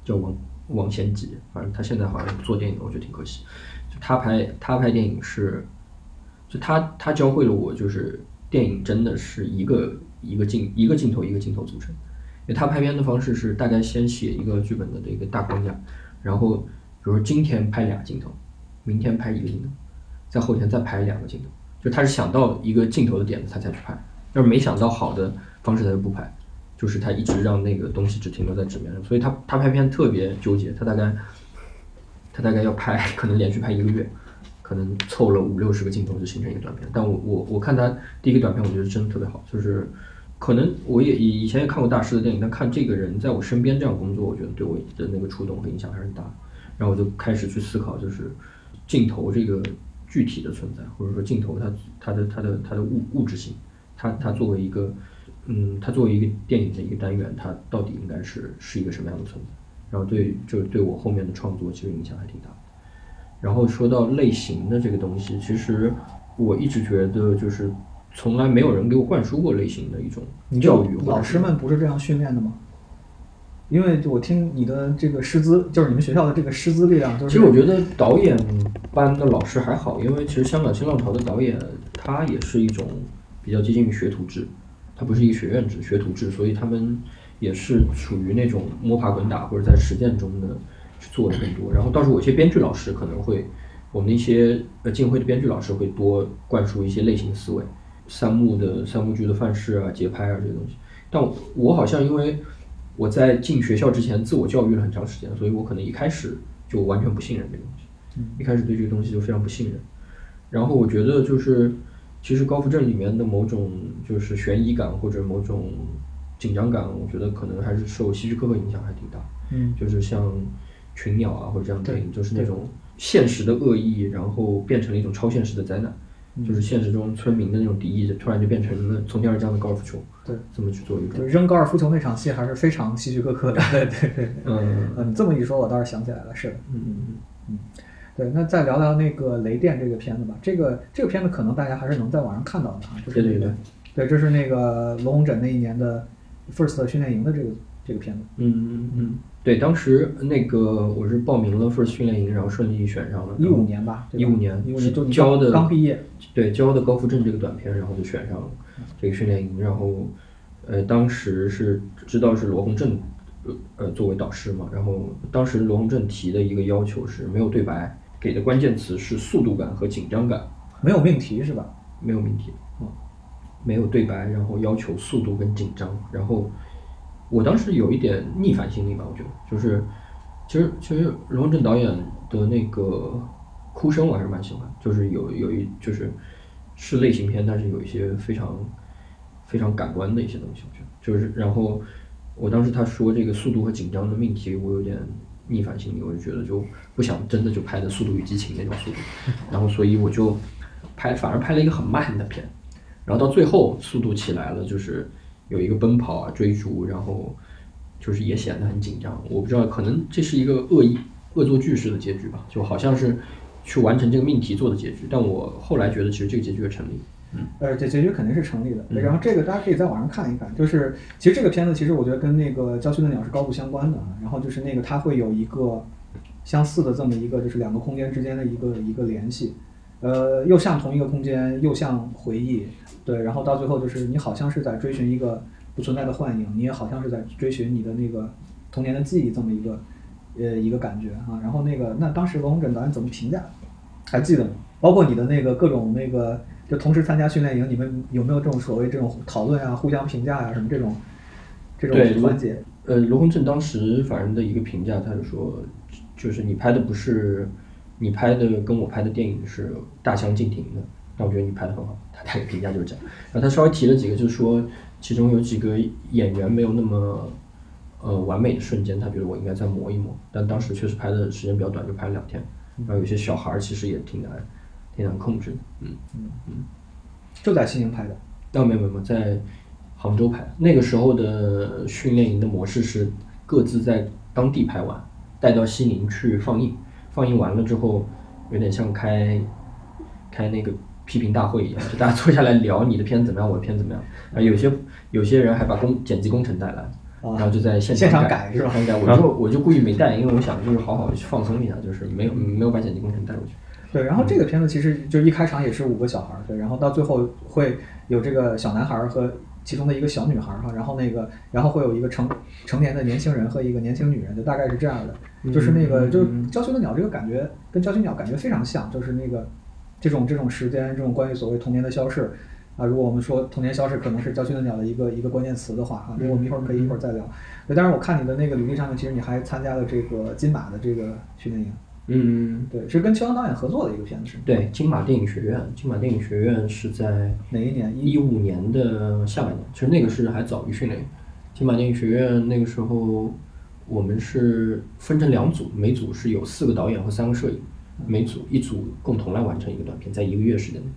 叫王王贤吉，反正他现在好像做电影，我觉得挺可惜。就他拍他拍电影是，就他他教会了我，就是电影真的是一个一个镜一个镜头一个镜头组成。因为他拍片的方式是大概先写一个剧本的这个大框架，然后比如今天拍俩镜头，明天拍一个镜头，在后天再拍两个镜头，就他是想到一个镜头的点子他才去拍，要是没想到好的方式他就不拍，就是他一直让那个东西只停留在纸面上，所以他他拍片特别纠结，他大概他大概要拍 可能连续拍一个月，可能凑了五六十个镜头就形成一个短片。但我我我看他第一个短片，我觉得真的特别好，就是可能我也以以前也看过大师的电影，但看这个人在我身边这样工作，我觉得对我的那个触动和影响还是大。然后我就开始去思考，就是镜头这个具体的存在，或者说镜头它它的它的它的物物质性，它它作为一个嗯，它作为一个电影的一个单元，它到底应该是是一个什么样的存在？然后对就是对我后面的创作其实影响还挺大。然后说到类型的这个东西，其实我一直觉得就是从来没有人给我灌输过类型的一种教育，老师们不是这样训练的吗？因为我听你的这个师资，就是你们学校的这个师资力量，就是其实我觉得导演班的老师还好，因为其实香港新浪潮的导演他也是一种比较接近于学徒制，他不是一个学院制，学徒制，所以他们也是属于那种摸爬滚打或者在实践中的去做的更多。然后倒是我一些编剧老师可能会，我们的一些呃进会的编剧老师会多灌输一些类型思维，三幕的三幕剧的范式啊、节拍啊这些东西。但我我好像因为我在进学校之前自我教育了很长时间，所以我可能一开始就完全不信任这个东西，一开始对这个东西就非常不信任。然后我觉得就是，其实高扶正里面的某种就是悬疑感或者某种紧张感，我觉得可能还是受希区柯克影响还挺大。嗯就是像群鸟啊或者这样的电影，就是那种现实的恶意，然后变成了一种超现实的灾难。嗯就是现实中村民的那种敌意，突然就变成了从天而降的高尔夫球，对，这么去做一种就，扔高尔夫球那场戏还是非常希区柯克的。对对对，嗯嗯，你 这么一说，我倒是想起来了，是的。嗯嗯嗯对，那再聊聊那个《雷电》这个片子吧。这个这个片子可能大家还是能在网上看到的啊，就是对对那个对，这是那个罗洪枕那一年的 First 训练营的这个这个片子。嗯嗯嗯，对，当时那个我是报名了 First 训练营，然后顺利选上了，一五年吧，一五年一五年就你刚交的刚毕业，对，教的高富镇这个短片，然后就选上了这个训练营，然后呃，当时是知道是罗洪镇呃呃作为导师嘛，然后当时罗洪镇提的一个要求是没有对白，给的关键词是速度感和紧张感，没有命题是吧？没有命题，没有对白，然后要求速度跟紧张，然后我当时有一点逆反心理吧，我觉得就是其实其实罗文正导演的那个哭声我还是蛮喜欢，就是有有一就是是类型片，但是有一些非常非常感官的一些东西，我觉得就是然后我当时他说这个速度和紧张的命题，我有点逆反心理，我就觉得就不想真的就拍的《速度与激情》那种速度，然后所以我就拍反而拍了一个很慢的片，然后到最后速度起来了，就是有一个奔跑啊追逐，然后就是也显得很紧张。我不知道，可能这是一个恶意恶作剧式的结局吧，就好像是去完成这个命题做的结局。但我后来觉得，其实这个结局也成立。呃，这结局肯定是成立的。然后这个大家可以在网上看一看，就是其实这个片子其实我觉得跟那个《郊区的鸟》是高度相关的啊。然后就是那个它会有一个相似的这么一个就是两个空间之间的一个一个联系，呃，又像同一个空间，又像回忆，对，然后到最后就是你好像是在追寻一个不存在的幻影，你也好像是在追寻你的那个童年的记忆这么一个呃一个感觉啊，然后那个那当时罗红枕导演怎么评价？还记得吗？包括你的那个各种那个就同时参加训练营，你们有没有这种所谓这种讨论啊、互相评价呀、什么这种这种环节？呃，罗红正当时反正的一个评价，他就说，就是你拍的不是你拍的跟我拍的电影是大相径庭的，但我觉得你拍的很好，他他的评价就是这样。然后他稍微提了几个，就是说其中有几个演员没有那么呃完美的瞬间，他觉得我应该再磨一磨。但当时确实拍的时间比较短，就拍了两天。然后有些小孩儿其实也挺难挺难控制的，嗯嗯嗯。就在西宁拍的。哦，没有没有在杭州拍。那个时候的训练营的模式是各自在当地拍完，带到西宁去放映。放映完了之后，有点像开开那个批评大会一样，就大家坐下来聊你的片子怎么样，我的片子怎么样。啊，有些有些人还把工剪辑工程带来，然后就在现现场改改是吧现场改，我就我就故意没带，因为我想就是好好去放松一下，就是没有没有把剪辑工程带过去。对，然后这个片子其实就一开场也是五个小孩儿，对，然后到最后会有这个小男孩儿和其中的一个小女孩儿哈，然后那个然后会有一个成成年的年轻人和一个年轻女人，就大概是这样的，就是那个就是《郊区的鸟》这个感觉跟《郊区鸟》感觉非常像，就是那个这种这种时间，这种关于所谓童年的消逝。啊，如果我们说童年消逝可能是《郊区的鸟》的一个一个关键词的话啊，这个我们一会儿可以一会儿再聊。对，当然我看你的那个履历上面，其实你还参加了这个金马的这个训练营。嗯，对，是跟邱阳导演合作的一个片子，是吗？对，金马电影学院，金马电影学院是在哪一年？一五年的下半年，其实那个是还早于训练。金马电影学院那个时候，我们是分成两组，每组是有四个导演和三个摄影，每组一组共同来完成一个短片，在一个月时间内。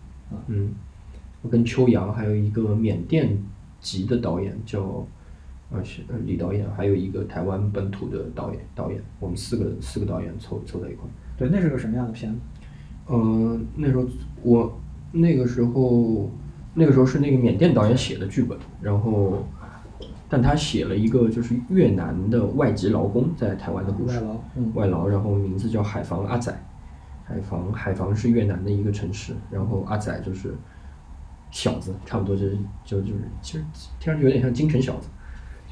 嗯，我跟秋阳还有一个缅甸籍的导演叫。呃，是呃李导演，还有一个台湾本土的导演，导演，我们四个四个导演凑凑在一块。对，那是个什么样的片子？呃，那时候我那个时候那个时候是那个缅甸导演写的剧本，然后但他写了一个就是越南的外籍劳工在台湾的故事，外劳嗯外劳，然后名字叫海防阿仔，海防海防是越南的一个城市，然后阿仔就是小子，差不多就是就就是其实听上去有点像京城小子。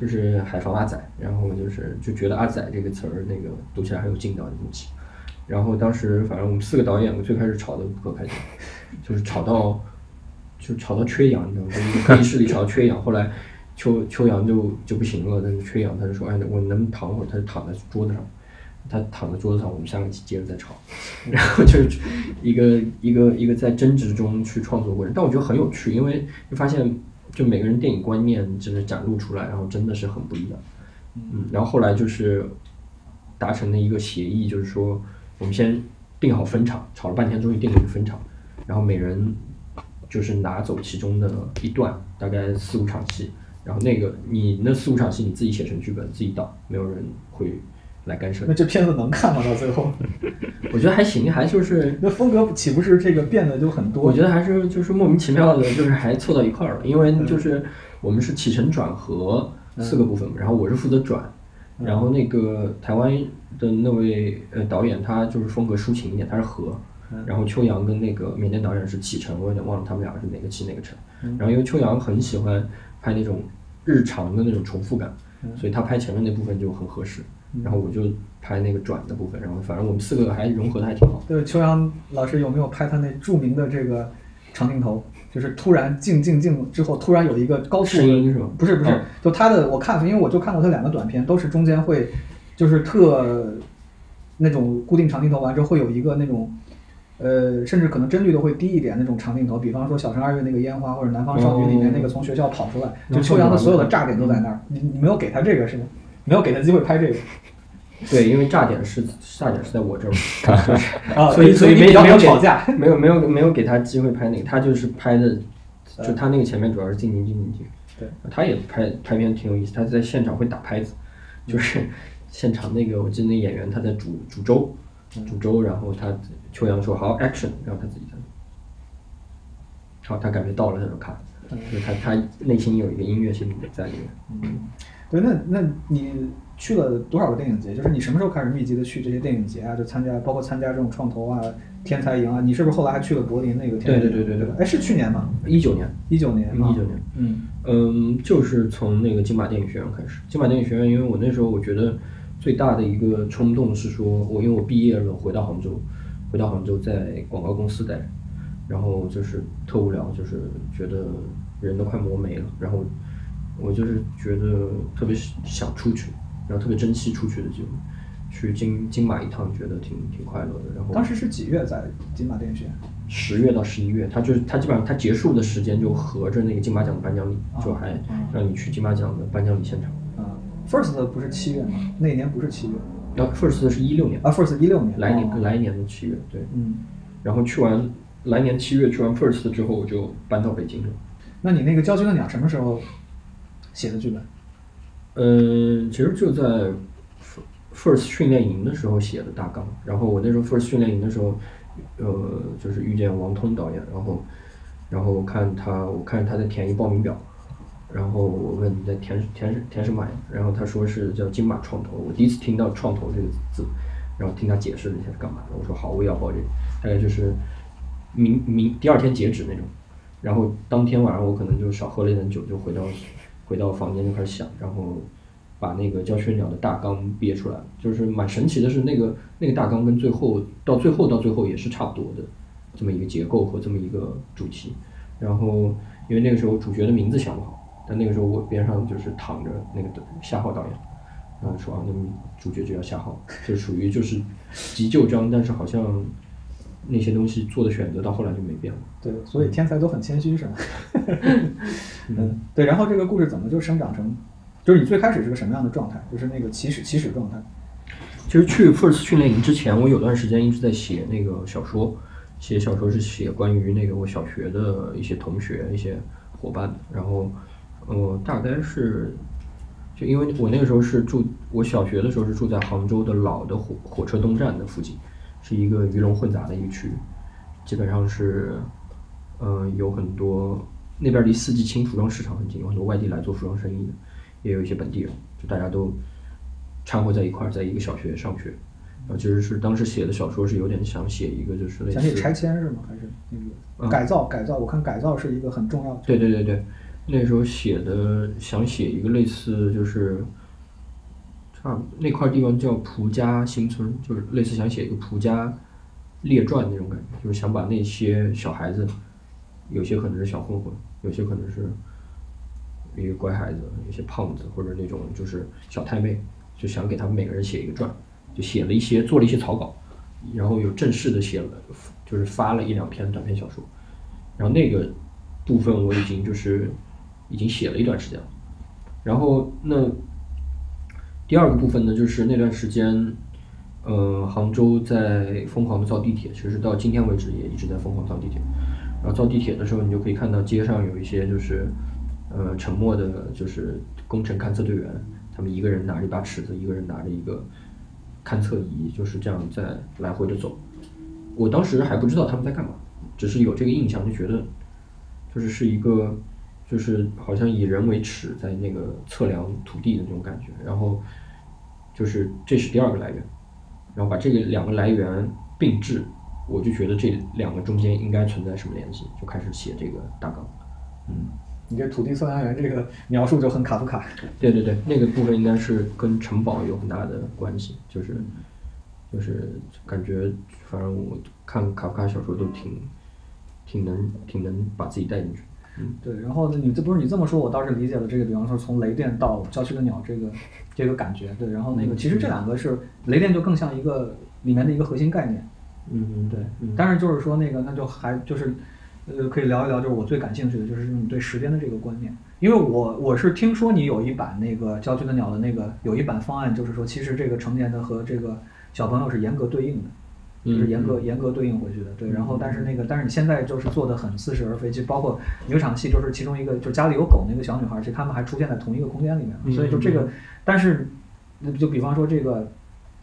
就是海防阿仔，然后就是就觉得阿仔这个词儿那个读起来很有劲道的东西。然后当时反正我们四个导演，我最开始吵得不可开交，就是吵到就吵到缺氧，你知道吗？就一个会议室里吵到缺氧。后来邱邱阳就就不行了，他就缺氧，他就说：“哎，我能不能躺会儿？”他就躺在桌子上，他躺在桌子上，我们三个接着再吵。然后就是一个一个一个在争执中去创作过程，但我觉得很有趣，因为就发现。就每个人电影观念就是展露出来，然后真的是很不一样。嗯，然后后来就是达成了一个协议，就是说我们先定好分场，吵了半天终于定了一个分场，然后每人就是拿走其中的一段，大概四五场戏，然后那个你那四五场戏你自己写成剧本自己导，没有人会来干涉。那这片子能看吗？到最后？我觉得还行，还就是那风格岂不是这个变得就很多？我觉得还是就是莫名其妙的，就是还凑到一块儿了。因为就是我们是起承转合四个部分嘛，然后我是负责转，然后那个台湾的那位呃导演他就是风格抒情一点，他是和，然后秋阳跟那个缅甸导演是启程，我有点忘了他们俩是哪个启哪个程。然后因为秋阳很喜欢拍那种日常的那种重复感，所以他拍前面那部分就很合适。然后我就拍那个转的部分，然后反正我们四个还融合的还挺好。对，秋阳老师有没有拍他那著名的这个长镜头？就是突然静静静之后，突然有一个高速？不是不是，就他的我看，因为我就看过他两个短片，都是中间会就是特那种固定长镜头完之后会有一个那种呃，甚至可能帧率都会低一点那种长镜头，比方说《小城二月》那个烟花，或者《南方少女》里面那个从学校跑出来，就秋阳的所有的炸点都在那儿。你你没有给他这个是吗？没有给他机会拍这个，对，因为炸点是炸点是在我这儿，就是啊，所以所以没没有吵架，没有没有没有给他机会拍那个，他就是拍的，就他那个前面主要是静静静静静，对，他也拍拍片挺有意思，他在现场会打拍子，就是现场那个我记得那演员他在煮煮粥，煮粥，然后他秋阳说好 action，然后他自己在，好，他感觉到了他就卡，就是他他内心有一个音乐性在里面，嗯。对，那那你去了多少个电影节？就是你什么时候开始密集的去这些电影节啊？就参加，包括参加这种创投啊、天才营啊。你是不是后来还去了柏林那个天才营？对对对对对哎，是去年吗？一九年，一九年，一九年，嗯嗯，就是从那个金马电影学院开始。金马电影学院，因为我那时候我觉得最大的一个冲动是说，我因为我毕业了，回到杭州，回到杭州在广告公司待着，然后就是特无聊，就是觉得人都快磨没了，然后我就是觉得特别想出去，然后特别珍惜出去的机会，去金金马一趟，觉得挺挺快乐的。然后当时是几月在金马电影学院？十月到十一月，他就是他基本上他结束的时间就合着那个金马奖的颁奖礼，就还让你去金马奖的颁奖礼现场。啊，First 不是七月吗？那年不是七月然后 First 是一六年，啊，First 一六年，来哦年来年的七月，对。嗯，然后去完来年七月去完 First 之后，我就搬到北京了。那你那个《郊区的鸟》什么时候写的剧本？嗯，其实就在 first 训练营的时候写的大纲，然后我那时候 First 训练营的时候，呃，就是遇见王通导演，然后，然后我看他，我看他在填一报名表，然后我问你在填填填什么呀？然后他说是叫金马创投，我第一次听到创投这个字，然后听他解释了一下是干嘛的，我说好，我也要报这个，大概就是明明第二天截止那种，然后当天晚上我可能就少喝了一点酒，就回到回到房间就开始想，然后把那个教学鸟的大纲憋出来。就是蛮神奇的是，那个那个大纲跟最后到最后到最后也是差不多的这么一个结构和这么一个主题。然后因为那个时候主角的名字想不好，但那个时候我边上就是躺着那个夏浩导演，然后说啊，那么主角就叫夏浩，就属于就是急救章，但是好像那些东西做的选择到后来就没变了。对，所以天才都很谦虚，是吧？嗯，对。然后这个故事怎么就生长成，就是你最开始是个什么样的状态？就是那个起始起始状态。其实去 First 训练营之前，我有段时间一直在写那个小说，写小说是写关于那个我小学的一些同学、一些伙伴。然后，呃，大概是，就因为我那个时候是住，我小学的时候是住在杭州的老的火火车东站的附近，是一个鱼龙混杂的一个区域，基本上是，呃，有很多那边离四季青服装市场很近，有很多外地来做服装生意的，也有一些本地人，就大家都掺和在一块儿，在一个小学上学。然后其实是当时写的小说是有点想写一个就是类似想写拆迁是吗？还是那个嗯改造？改造，我看改造是一个很重要的。对对对对，那时候写的想写一个类似就是，那块地方叫蒲家新村，就是类似想写一个蒲家列传那种感觉，就是想把那些小孩子，有些可能是小混混，有些可能是一个乖孩子，有些胖子或者那种就是小太妹，就想给他们每个人写一个传，就写了一些做了一些草稿，然后有正式的写了，就是发了一两篇短篇小说。然后那个部分我已经就是已经写了一段时间了。然后那第二个部分呢，就是那段时间，呃，杭州在疯狂的造地铁，其实到今天为止也一直在疯狂造地铁。然后造地铁的时候，你就可以看到街上有一些就是呃沉默的，就是工程勘测队员，他们一个人拿着一把尺子，一个人拿着一个勘测仪，就是这样在来回的走。我当时还不知道他们在干嘛，只是有这个印象，就觉得就是是一个，就是好像以人为尺在那个测量土地的那种感觉。然后就是这是第二个来源，然后把这个两个来源并置，我就觉得这两个中间应该存在什么联系，就开始写这个大纲。嗯你这土地测量员这个描述就很卡夫卡。对对对，那个部分应该是跟城堡有很大的关系，就是就是感觉，反正我看卡夫卡小说都挺挺能挺能把自己带进去。嗯，对，然后呢，你这不是你这么说，我倒是理解了这个，比方说从雷电到郊区的鸟这个 这个感觉，对，然后那个其实这两个是雷电就更像一个里面的一个核心概念，嗯，对嗯，但是就是说那个那就还就是，呃，可以聊一聊，就是我最感兴趣的就是你对时间的这个观念，因为我我是听说你有一版那个郊区的鸟的那个有一版方案，就是说其实这个成年的和这个小朋友是严格对应的。就是严格严格对应回去的，对。然后但是那个，但是你现在就是做的很似是而非，就包括有一场戏，就是其中一个就家里有狗那个小女孩，其实他们还出现在同一个空间里面，所以就这个，但是那就比方说这个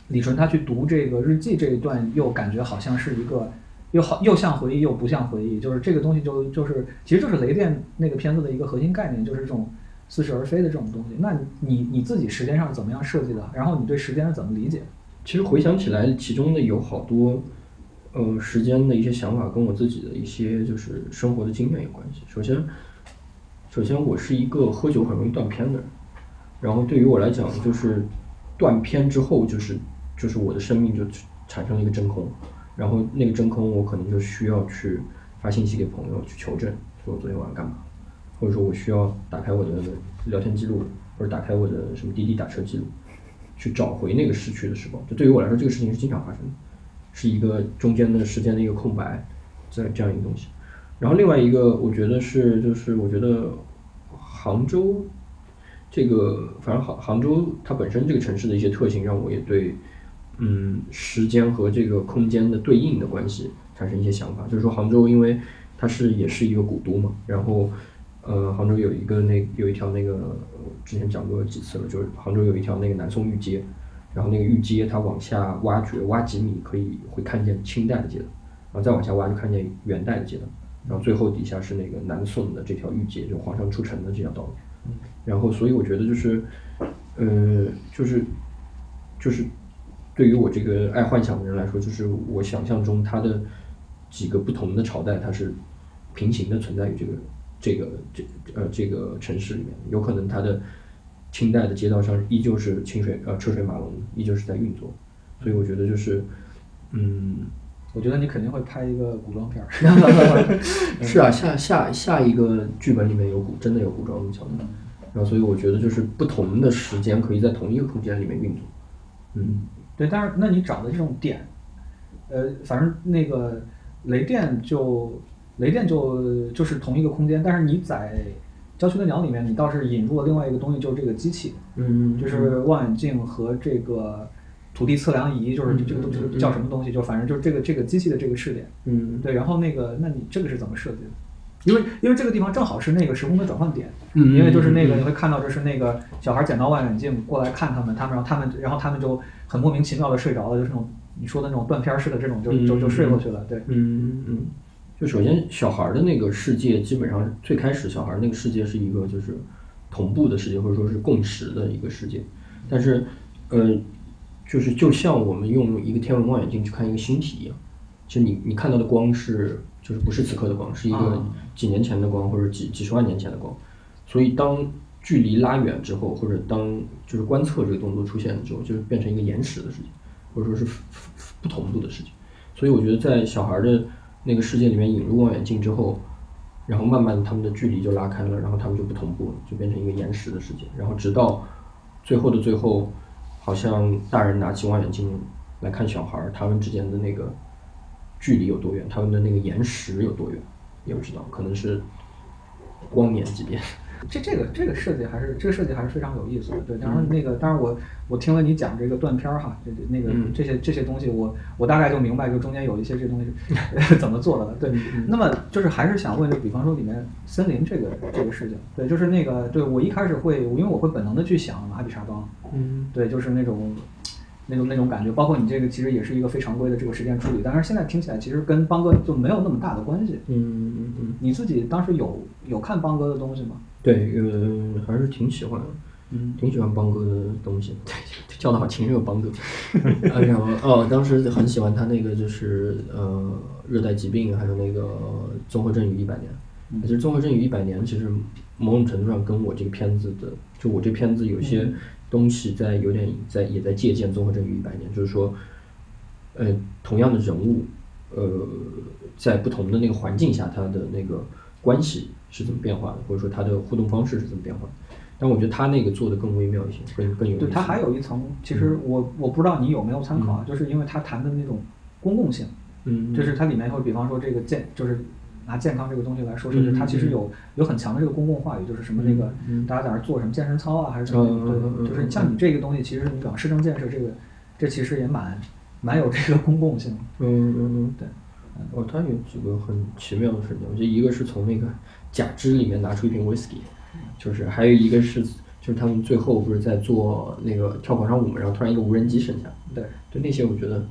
李纯他去读这个日记这一段，又感觉好像是一个又好又像回忆又不像回忆，就是这个东西就就是其实就是雷电那个片子的一个核心概念，就是这种似是而非的这种东西。那你你自己时间上怎么样设计的？然后你对时间是怎么理解？其实回想起来，其中的有好多，呃，时间的一些想法跟我自己的一些就是生活的经验有关系。首先，首先我是一个喝酒很容易断片的人，然后对于我来讲，就是断片之后，就是就是我的生命就产生了一个真空，然后那个真空我可能就需要去发信息给朋友去求证，说我昨天晚上干嘛，或者说我需要打开我的聊天记录，或者打开我的什么滴滴打车记录，去找回那个失去的时光。就对于我来说，这个事情是经常发生的，是一个中间的时间的一个空白，在这样一个东西。然后另外一个，我觉得是就是我觉得杭州这个，反正杭杭州它本身这个城市的一些特性，让我也对嗯时间和这个空间的对应的关系产生一些想法。就是说杭州，因为它是也是一个古都嘛，然后呃杭州有一个那有一条那个呃之前讲过几次了，就是杭州有一条那个南宋御街，然后那个御街它往下挖掘挖几米可以会看见清代的街道，然后再往下挖就看见元代的街道。然后最后底下是那个南宋的这条御街，就皇上出城的这条道路。然后，所以我觉得就是，呃，就是，就是对于我这个爱幻想的人来说，就是我想象中它的几个不同的朝代，它是平行的存在于这个这个这呃这个城市里面。有可能它的清代的街道上依旧是清水呃车水马龙，依旧是在运作。所以我觉得就是，嗯。我觉得你肯定会拍一个古装片儿。是啊，下下下一个剧本里面有古，真的有古装的桥段。然后，所以我觉得就是不同的时间可以在同一个空间里面运作。嗯，对。但是，那你找的这种点，呃，反正那个雷电就雷电就就是同一个空间，但是你在郊区的鸟里面，你倒是引入了另外一个东西，就是这个机器。嗯，就是望远镜和这个。土地测量仪就是这个东西叫什么东西？就反正就是这个这个机器的这个试点。嗯，对。然后那个，那你这个是怎么设计的？因为因为这个地方正好是那个时空的转换点。嗯。因为就是那个你会看到，就是那个小孩捡到望远镜过来看他们，他们然后他们然后他们就很莫名其妙的睡着了，就是那种你说的那种断片式的这种，就就就睡过去了。对。嗯嗯。就首先小孩的那个世界，基本上最开始小孩那个世界是一个就是同步的世界，或者说是共识的一个世界。但是呃。就是就像我们用一个天文望远镜去看一个星体一样，其实你你看到的光是就是不是此刻的光，是一个几年前的光或者几几十万年前的光。所以当距离拉远之后，或者当就是观测这个动作出现之后，就是变成一个延迟的事情，或者说是不同步的事情。所以我觉得在小孩的那个世界里面引入望远镜之后，然后慢慢他们的距离就拉开了，然后他们就不同步了，就变成一个延时的世界。然后直到最后的最后。好像大人拿起望远镜来看小孩儿，他们之间的那个距离有多远？他们的那个延时有多远？也不知道，可能是光年级别。这这个这个设计还是这个设计还是非常有意思的。对，当然那个当然我我听了你讲这个断片儿哈，这那个这些这些东西，我我大概就明白，就中间有一些这东西 怎么做的了。对，那么就是还是想问，就比方说里面森林这个这个事情，对，就是那个对我一开始会，因为我会本能的去想阿比沙邦，嗯，对，就是那种那种那种感觉，包括你这个其实也是一个非常规的这个时间处理，但是现在听起来其实跟邦哥就没有那么大的关系。嗯嗯嗯，你自己当时有有看邦哥的东西吗？对，呃，还是挺喜欢，嗯，挺喜欢邦哥的东西。对，叫的好亲热，邦哥。然后哦，当时很喜欢他那个就是呃热带疾病，还有那个综合症与一百年。其实综合症与一百年其实某种程度上跟我这个片子的，就我这片子有些东西在有点在也在借鉴综合症与一百年，就是说，呃，同样的人物，呃，在不同的那个环境下，他的那个关系。是怎么变化的，或者说它的互动方式是怎么变化的？但我觉得他那个做的更微妙一些，更更有。对，他还有一层，其实我我不知道你有没有参考啊，就是因为他谈的那种公共性，嗯，就是它里面会，比方说这个健，就是拿健康这个东西来说，就是它其实有有很强的这个公共话语，就是什么那个大家在那做什么健身操啊，还是什么，对，就是像你这个东西，其实你讲市政建设这个，这其实也蛮蛮有这个公共性。嗯嗯嗯，对。哦，它有几个很奇妙的事情，我觉得一个是从那个。假肢里面拿出一瓶 whisky，就是还有一个是，就是他们最后不是在做那个跳广场舞嘛，然后突然一个无人机升下，对，就那些我觉得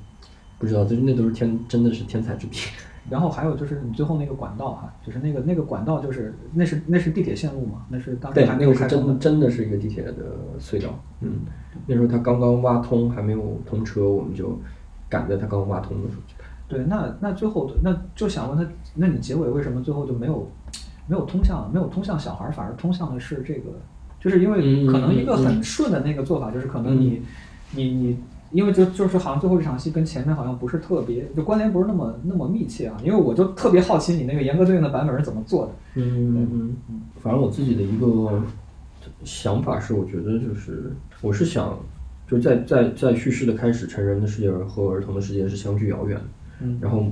不知道，就是那都是天，真的是天才之笔。然后还有就是你最后那个管道哈，就是那个那个管道就是那是那是地铁线路嘛，那是当时对，还没那个是有开通的。真真的是一个地铁的隧道。嗯，那时候他刚刚挖通，还没有通车，我们就赶在他刚挖通的时候去拍。对，那那最后那就想问他，那你结尾为什么最后就没有没有通向没有通向小孩儿，反而通向的是这个？就是因为嗯可能一个嗯很顺的那个做法，就是可能你、你你，因为就就是好像最后这场戏跟前面好像不是特别，就关联不是那么那么密切啊。因为我就特别好奇你那个严格对应的版本是怎么做的。嗯嗯嗯，反正我自己的一个想法是，我觉得就是我是想，就在在在叙事的开始，成人的世界和儿童的世界是相距遥远的，嗯然后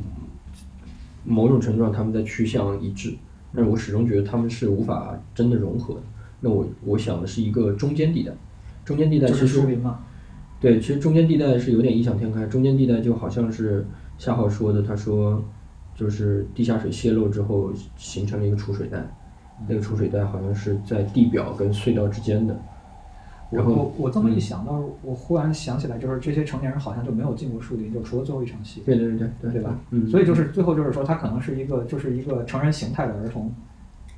某种程度上他们在趋向一致，但是我始终觉得他们是无法真的融合的。那我我想的是一个中间地带，中间地带其实。对，其实中间地带是有点异想天开。中间地带就好像是夏浩说的，他说就是地下水泄漏之后形成了一个储水带，那个储水带好像是在地表跟隧道之间的。我然后我我这么一嗯想到，我忽然想起来，就是这些成年人好像就没有进过树林，就除了最后一场戏。对对对对对对吧？嗯，所以就是最后就是说，他可能是一个就是一个成人形态的儿童，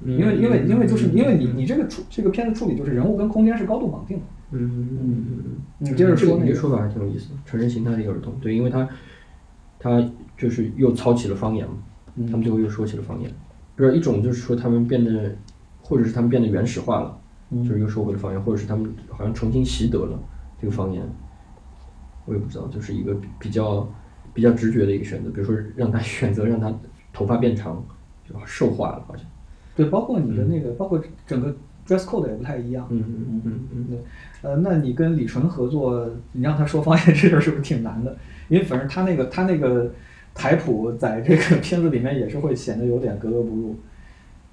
嗯因为因为因为就是因为你嗯你这个处这个片子处理就是人物跟空间是高度绑定的。嗯嗯嗯你接着说你这说法还挺有意思的，成人形态的一个儿童，对，因为他他就是又操起了方言嘛，嗯他们最后又说起了方言，不是一种就是说他们变得，或者是他们变得原始化了，嗯就是又说回了方言，或者是他们好像重新习得了这个方言，我也不知道，就是一个比比较比较直觉的一个选择，比如说让他 选择让他头发变长，就瘦化了好像，对，包括你的那个，包括整个 dress code 也不太一样。嗯嗯嗯嗯对，呃，那你跟李纯合作，你让他说方言这事儿是不是挺难的？因为反正他那个他那个台谱在这个 片子里面也是会显得有点格格不入。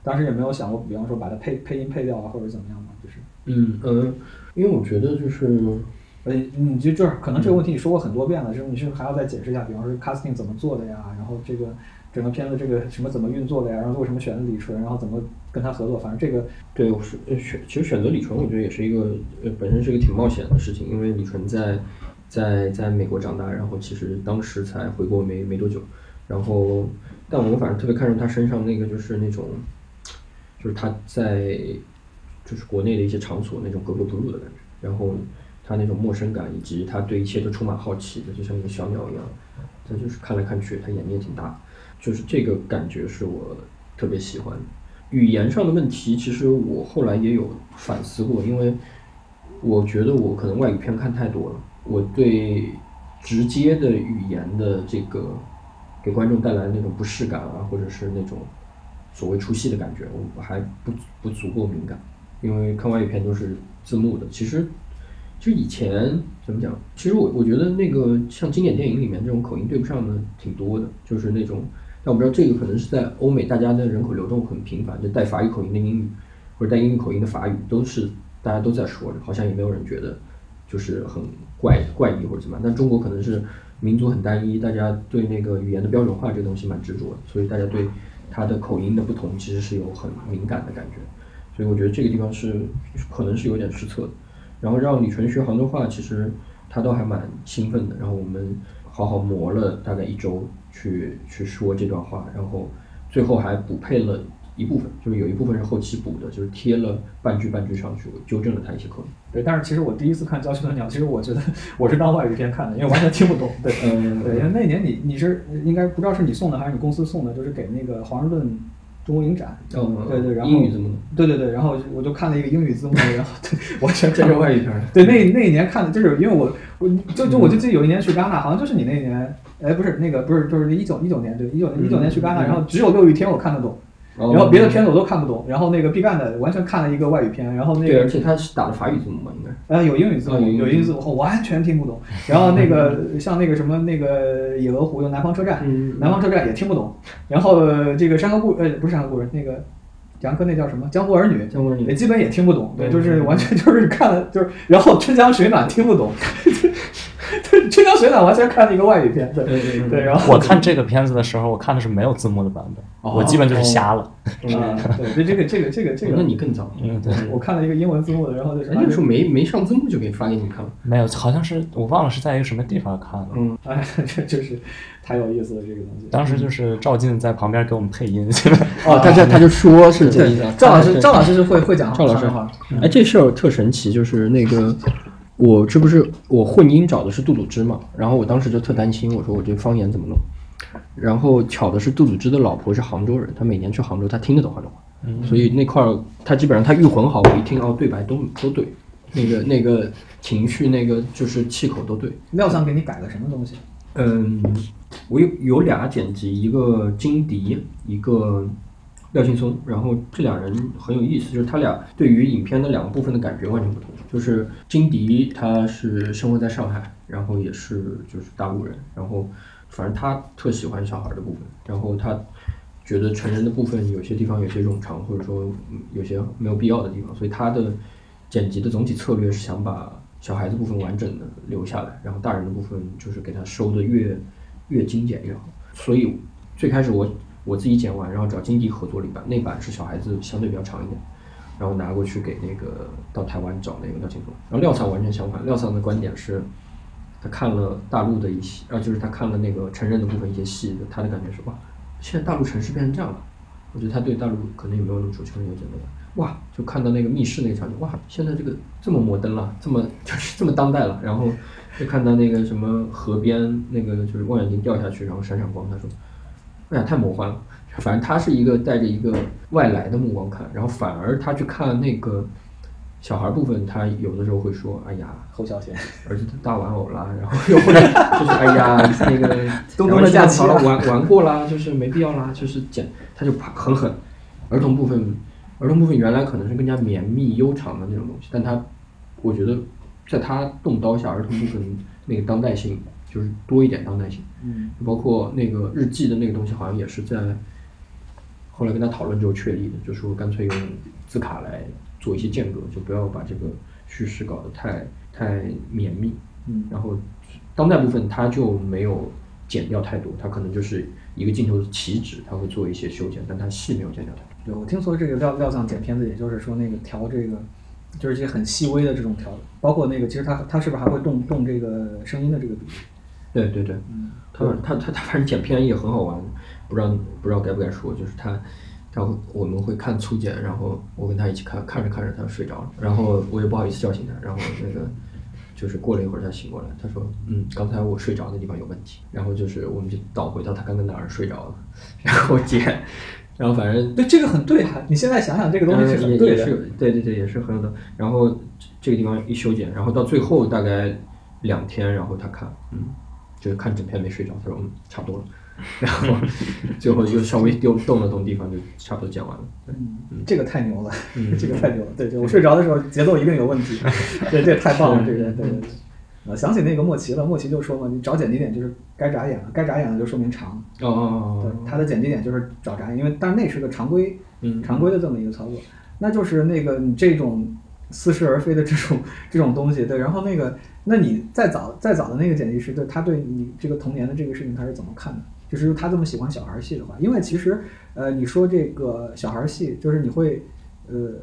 当时也没有想过，比方说把它配配音配掉啊，或者怎么样嘛，就是。嗯呃，因为我觉得就是。呃，你就就是可能这个问题你说过很多遍了，是不是？你是还要再解释一下？比方说 casting 怎么做的呀？然后这个整个片子这个什么怎么运作的呀？然后为什么选的李纯？然后怎么跟他合作？反正这个对，我是呃选，其实选择李纯，我觉得也是一个呃本身是一个挺冒险的事情，因为李纯在在在美国长大，然后其实当时才回国没没多久，然后但我反正特别看重他身上那个就是那种，就是他在就是国内的一些场所那种格格不入的感觉，然后他那种陌生感，以及他对一切都充满好奇的，就像一个小鸟一样，他就是看来看去，他眼睛也挺大，就是这个感觉是我特别喜欢。语言上的问题，其实我后来也有反思过，因为我觉得我可能外语片看太多了，我对直接的语言的这个给观众带来的那种不适感啊，或者是那种所谓出戏的感觉，我还不不足够敏感，因为看外语片都是字幕的。其实，其实以前怎么讲？其实我我觉得那个像经典电影里面这种口音对不上的挺多的，就是那种，但我不知道这个可能是在欧美，大家的人口流动很频繁，就带法语口音的英语，或者带英语口音的法语，都是大家都在说的，好像也没有人觉得就是很怪怪异或者怎么样。但中国可能是民族很单一，大家对那个语言的标准化这个东西蛮执着的，所以大家对他的口音的不同其实是有很敏感的感觉。所以我觉得这个地方是可能是有点失策的。然后让李纯学杭州话，其实他都还蛮兴奋的。然后我们好好磨了大概一周去去说这段话，然后最后还补配了一部分，就是有一部分是后期补的，就是贴了半句半句上去，我纠正了他一些口音。对，但是其实我第一次看《郊区的鸟》，其实我觉得我是当外语片看的，因为完全听不懂。对，嗯对，因为那年你你是应该不知道是你送的还是你公司送的，就是给那个华盛顿中国影展。哦对对，然后英语字幕对对对，然后我就看了一个英语字幕，然后对完全这是外语片儿。对，那那一年看的就是因为我我就就我就记得有一年去戛纳，好像就是你那一年，哎，不是那个不是就是一九一九年对一九一九年去戛纳，嗯然后只有六一天我看得懂，哦然后别的片子我都看不懂，然后那个毕赣的完全看了一个外语片，然后那对，个而且他是打的法语字母嘛，应该。呃有英语字幕，哦有英语字母，我完全听不懂，然后那个像那个什么那个野鹅湖有南方车站，嗯南方车站也听不懂，然后呃这个山河故呃不是山河故人那个。杨科那叫什么《江湖儿女》，江湖儿女也基本也听不懂，对，嗯就是完全就是 看了就是，然后春江水暖听不懂，对，春江水暖完全看了一个外语片，对对对对，然后我看这个片子的时候，我看的是没有字幕的版本，哦我基本就是瞎了。啊，对，这个这个这个这个，那你更早。嗯，对，我看了一个英文字幕的，然后就是哎，那个时候没没上字幕就给发给你看了。没有，好像是我忘了是在一个什么地方看的。嗯，哎，这就是太有意思了，这个东西。当时就是赵晋在旁边给我们配音，哦，他就他就说是这个意思啊。赵老师，赵老师是会会讲赵老师上海话，哎，这事儿特神奇，就是那个我这不是我混音找的是杜鲁之嘛，然后我当时就特担心，我说我这方言怎么弄？然后巧的是杜鲁之的老婆是杭州人，他每年去杭州，他听得懂杭州话，所以那块儿他基本上他预混好，我一听哦对白都都对，那个那个情绪那个就是气口都对。廖桑给你改了什么东西？嗯，我有有俩剪辑，一个金迪，一个廖劲松，然后这俩人很有意思，就是他俩对于影片的两个部分的感觉完全不同。就是金迪他是生活在上海，然后也是就是大陆人，然后反正他特喜欢小孩的部分，然后他觉得成人的部分有些地方有些冗长，或者说有些没有必要的地方，所以他的剪辑的总体策略是想把小孩子部分完整的留下来，然后大人的部分就是给他收的越越精简越好。所以最开始我我自己剪完，然后找金迪合作了一版，那版是小孩子相对比较长一点，然后拿过去给那个到台湾找那个廖庆松。然后廖桑完全相反，廖桑的观点是，他看了大陆的一些，啊，就是他看了那个成人的部分一些戏，他的感觉是哇，现在大陆城市变成这样了。我觉得他对大陆可能也没有那么熟悉，可能有点那个哇，就看到那个密室那个场景，哇，现在这个这么摩登了，这么 就是这么当代了。然后就看到那个什么河边那个就是望远镜掉下去，然后闪闪光，他说，哎呀，太魔幻了。反正他是一个带着一个外来的目光看，然后反而他去看那个小孩部分，他有的时候会说，哎呀，侯孝贤，儿子的大玩偶啦，然后又或者就是哎呀那个东东的假期玩玩过啦，就是没必要啦，就是简他就啪很狠。儿童部分，儿童部分原来可能是更加绵密悠长的那种东西，但他我觉得在他动刀下，儿童部分那个当代性就是多一点当代性，嗯，包括那个日记的那个东西，好像也是在后来跟他讨论之后确立的，就说干脆用字卡来做一些间隔，就不要把这个叙事搞得太太绵密。嗯然后当代部分它就没有剪掉太多，它可能就是一个镜头的起止，它会做一些修剪，但它戏没有剪掉太多。对，我听说这个廖廖藏剪片子，也就是说那个调这个，就是一些很细微的这种调，包括那个其实他他是不是还会动动这个声音的这个比例？对对对，嗯他他他他反正剪片也很好玩，不知道不知道该不该说，就是他然后我们会看粗剪，然后我跟他一起看，看着看着他就睡着了，然后我也不好意思叫醒他，然后那个就是过了一会儿他醒过来，他说嗯刚才我睡着的地方有问题，然后就是我们就倒回到他刚刚哪儿睡着了，然后剪，然后反正对，这个很对啊！你现在想想，这个东西是很对的。对对对，也是很有的。然后这个地方一修剪，然后到最后大概两天，然后他看，嗯，就是看整片没睡着，他说嗯差不多了，然后 最后又稍微丢动了动地方，就差不多讲完了。对，嗯，这个太牛了，嗯 这个太牛了。对对，我睡着的时候节奏一定有问题。对，这太棒了，这个对对对。啊，想起那个莫奇了，莫奇就说嘛，你找剪辑点就是该眨眼了，该眨眼了就说明长。哦哦哦对哦，，他的剪辑点就是找眨眼，因为但那是个常规嗯常规的这么一个操作，那就是那个你这种似是而非的这种这种东西，对，然后那个，那你再早再早的那个剪辑师，对他对你这个童年的这个事情他是怎么看的？就是他这么喜欢小孩戏的话，因为其实呃，你说这个小孩戏，就是你会呃。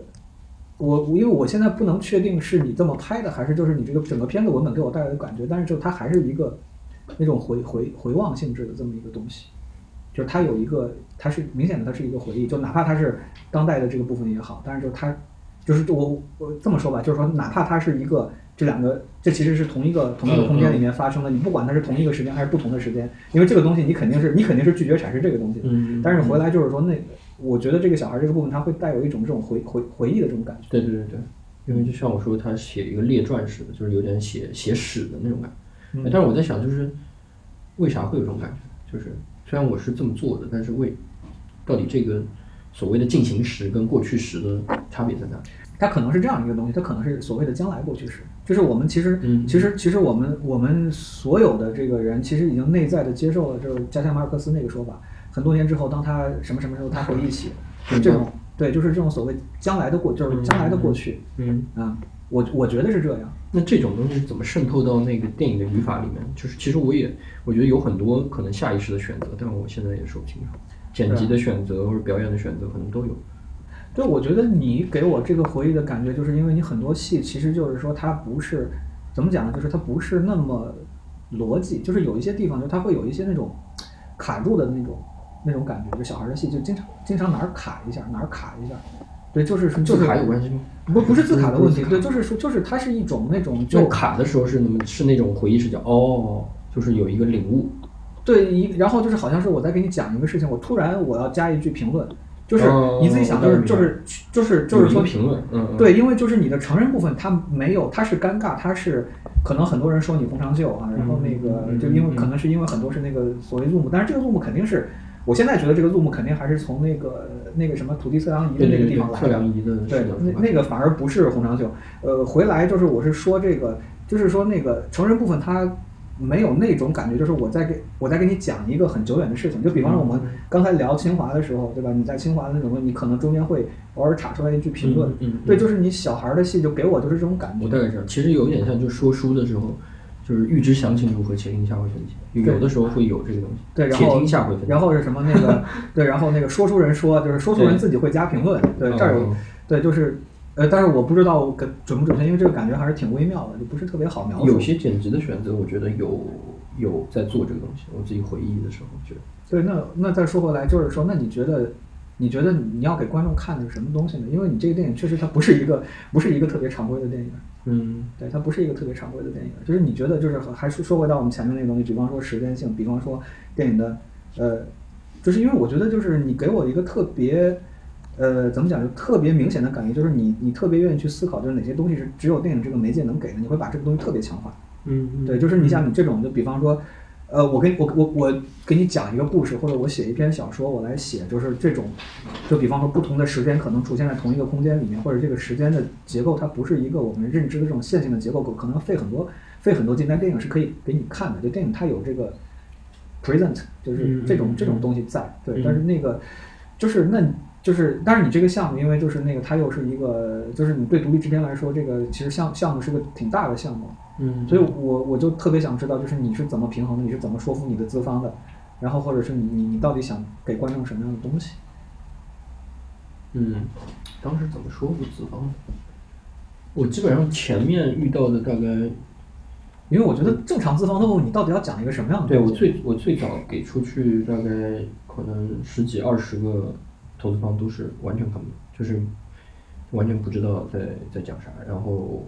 我我因为我现在不能确定是你这么拍的，还是就是你这个整个片子文本给我带来的感觉，但是就它还是一个那种回回回望性质的这么一个东西。就是它有一个，它是明显的，它是一个回忆，就哪怕它是当代的这个部分也好，但是就它就是我我这么说吧，就是说哪怕它是一个这两个，这其实是同一个同一个空间里面发生的，你不管它是同一个时间还是不同的时间，因为这个东西你肯定是你肯定是拒绝产生这个东西的，嗯，但是回来就是说那我觉得这个小孩这个部分他会带有一种这种回回回忆的这种感觉，对对对对，因为就像我说，他写一个列传似的，就是有点写写史的那种感觉。哎但是我在想，就是为啥会有这种感觉？就是虽然我是这么做的，但是为到底这个所谓的进行时跟过去时的差别在哪里？它可能是这样一个东西，它可能是所谓的将来过去时，就是我们其实，嗯其实，其实我们我们所有的这个人，其实已经内在的接受了，就是加西亚马尔克斯那个说法，很多年之后，当他什么什么时候他回忆起，就这种，对，就是这种所谓将来的过，就是将来的过去，嗯啊，我我觉得是这样。那这种东西怎么渗透到那个电影的语法里面？就是其实我也我觉得有很多可能下意识的选择，但我现在也说不清楚。剪辑的选择或者表演的选择可能都有。对，我觉得你给我这个回忆的感觉，就是因为你很多戏其实就是说它不是怎么讲呢？就是它不是那么逻辑，就是有一些地方就它会有一些那种卡住的那种那种感觉。就小孩的戏就经常经常哪儿卡一下，哪儿卡一下。对，就是就是卡有关系吗？不不是字卡的问题，对，就是说就是它是一种那种就卡的时候是那么是那种回忆视角哦，就是有一个领悟。对，一然后就是好像是我在给你讲一个事情，我突然我要加一句评论，就是你自己想就是就是就是就是说评论，嗯，对，因为就是你的成人部分它没有，它是尴尬，它是可能很多人说你红长袖啊，然后那个就因为可能是因为很多是那个所谓 zoom，但是这个 zoom 肯定是。我现在觉得这个 zoom 肯定还是从那个那个什么土地测量仪的那个地方来的。测量仪的。对，那那个反而不是红长袖。呃，回来就是我是说这个，就是说那个成人部分它没有那种感觉，就是我在给我在给你讲一个很久远的事情。就比方说我们刚才聊清华的时候，对吧？你在清华的那种，你可能中间会偶尔插出来一句评论。嗯。对，就是你小孩的戏就给我就是这种感觉。我大概知道，其实有点像就说书的时候。就是预知详情如何，且听下回分解。有的时候会有这个东西。对，且听下回分解。然后是什么那个？对，然后那个说书人说，就是说书人自己会加评论。对，这儿有。对，就是呃，但是我不知道跟准不准确，因为这个感觉还是挺微妙的，就不是特别好描述。有些剪辑的选择，我觉得有有在做这个东西。我自己回忆的时候觉得。对，那那再说回来，就是说，那你觉得？你觉得你要给观众看的是什么东西呢？因为你这个电影确实它不是一个不是一个特别常规的电影。嗯，对，它不是一个特别常规的电影。就是你觉得就是还是说回到我们前面那个东西，比方说时间性，比方说电影的呃，就是因为我觉得就是你给我一个特别呃怎么讲就特别明显的感觉，就是你你特别愿意去思考，就是哪些东西是只有电影这个媒介能给的，你会把这个东西特别强化。嗯，对，就是你像你这种，就比方说。呃，我给我我我给你讲一个故事，或者我写一篇小说，我来写，就是这种，就比方说不同的时间可能出现在同一个空间里面，或者这个时间的结构它不是一个我们认知的这种线性的结构，可能费很多费很多劲。但电影是可以给你看的，就电影它有这个 present，就是这种这种东西在，对。但是那个就是那就是，但是你这个项目，因为就是那个它又是一个，就是你对独立制片来说，这个其实项项目是个挺大的项目。嗯，所以我我就特别想知道，就是你是怎么平衡的，你是怎么说服你的资方的，然后或者是你你你到底想给观众什么样的东西？嗯，当时怎么说服资方的？我基本上前面遇到的大概，因为我觉得正常资方都问你到底要讲一个什么样的？对我最我最早给出去大概可能十几二十个投资方都是完全看不懂，就是完全不知道在在讲啥，然后。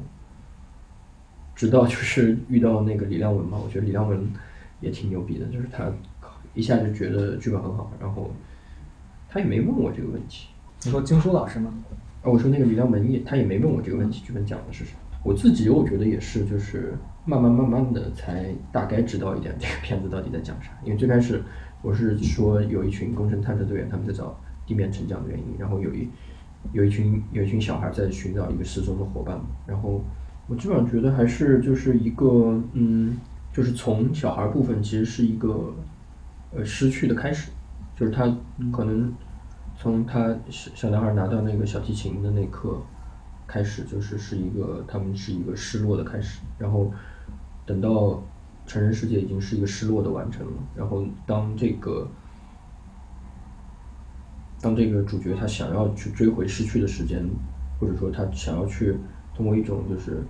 直到就是遇到那个李亮文嘛，我觉得李亮文也挺牛逼的，就是他一下就觉得剧本很好，然后他也没问我这个问题。你说经书老师吗？啊，我说那个李亮文也他也没问我这个问题，剧本讲的是啥。我自己我觉得也是，就是慢慢慢慢的才大概知道一点这个片子到底在讲啥。因为最开始我是说有一群工程探测队员他们在找地面沉降的原因，然后有一有一群有一群小孩在寻找一个失踪的伙伴，然后。我基本上觉得还是就是一个，嗯，就是从小孩部分其实是一个，呃，失去的开始，就是他可能从他小小男孩拿到那个小提琴的那刻开始，就是是一个他们是一个失落的开始，然后等到成人世界已经是一个失落的完成了，然后当这个当这个主角他想要去追回失去的时间，或者说他想要去通过一种就是。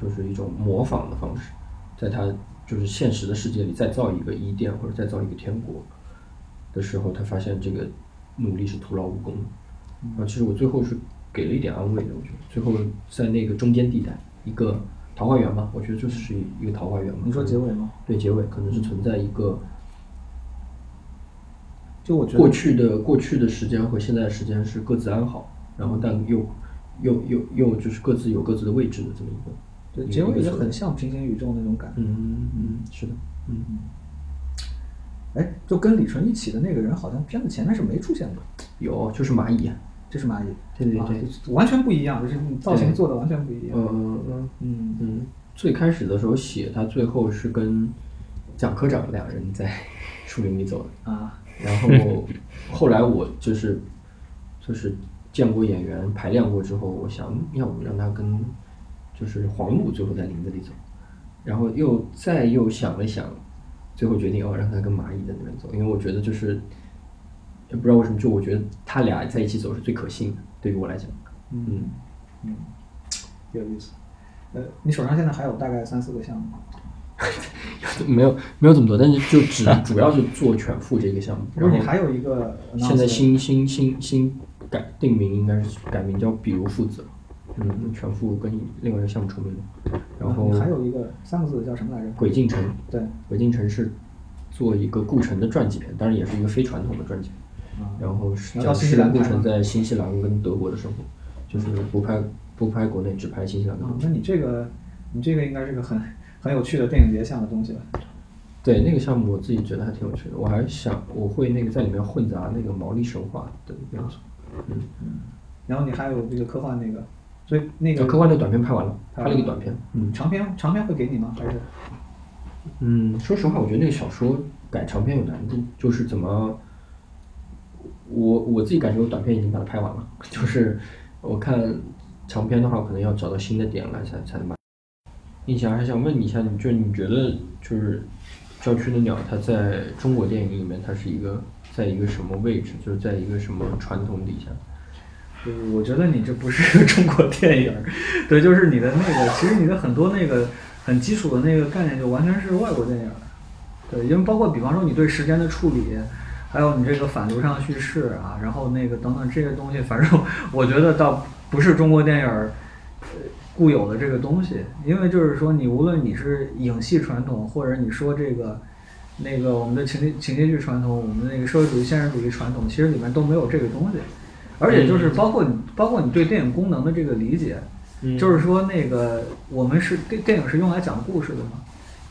就是一种模仿的方式，在他就是现实的世界里再造一个伊甸或者再造一个天国的时候，他发现这个努力是徒劳无功。啊，其实我最后是给了一点安慰的，我觉得最后在那个中间地带，一个桃花源吧，我觉得就是一个桃花源嘛。你说结尾吗？对，结尾可能是存在一个，就我觉得过去的过去的时间和现在的时间是各自安好，然后但又又又又就是各自有各自的位置的这么一个。对，结尾也很像平行宇宙那种感觉。嗯嗯，是的，嗯嗯。哎，就跟李纯一起的那个人，好像片子前面是没出现的。有，就是蚂蚁，这是蚂蚁。对对对，完全不一样，就是造型做的完全不一样。嗯嗯嗯嗯嗯。最开始的时候写他，最后是跟蒋科长两人在树林里走的。啊。然后 后来我就是就是见过演员排练过之后，我想要不让他跟。就是黄璐最后在林子里走，然后又再又想了想，最后决定哦让他跟蚂蚁在那边走，因为我觉得就是也不知道为什么，就我觉得他俩在一起走是最可信的，对于我来讲，嗯嗯，有意思。呃，你手上现在还有大概三四个项目吗？没有没有这么多，但是就只 主要是做全副这个项目。然后，你还有一个现在新新新新改定名应该是改名叫比如父子，嗯，全副跟另外一个项目重名了。然后还有一个三个字叫什么来着？鬼进城。对，鬼进城是做一个顾城的传记片，当然也是一个非传统的传记片。然后讲施兰顾城在新西兰跟德国的生活，就是不拍不拍国内，只拍新西兰。啊，那你这个你这个应该是个很。很有趣的电影节项的东西吧？对，那个项目我自己觉得还挺有趣的。我还想我会那个在里面混杂那个毛利神话的元素。嗯嗯。然后你还有这个科幻那个，所以那个科幻那短片拍完了，拍了一个短片。嗯。长片长片会给你吗？还是？嗯，说实话，我觉得那个小说改长片有难度，就是怎么，我我自己感觉我短片已经把它拍完了，就是我看长片的话，可能要找到新的点来才才能把。印象还想问你一下，你就你觉得就是《郊区的鸟》，它在中国电影里面，它是一个在一个什么位置？就是在一个什么传统底下？就是，我觉得你这不是中国电影，对，就是你的那个，其实你的很多那个很基础的那个概念，就完全是外国电影。对，因为包括比方说你对时间的处理，还有你这个反流畅叙事啊，然后那个等等这些东西，反正我觉得倒不是中国电影。固有的这个东西，因为就是说，你无论你是影戏传统，或者你说这个那个我们的情节情节剧传统，我们的那个社会主义现实主义传统，其实里面都没有这个东西。而且就是包括你，包括你对电影功能的这个理解，就是说那个我们是电电影是用来讲故事的吗？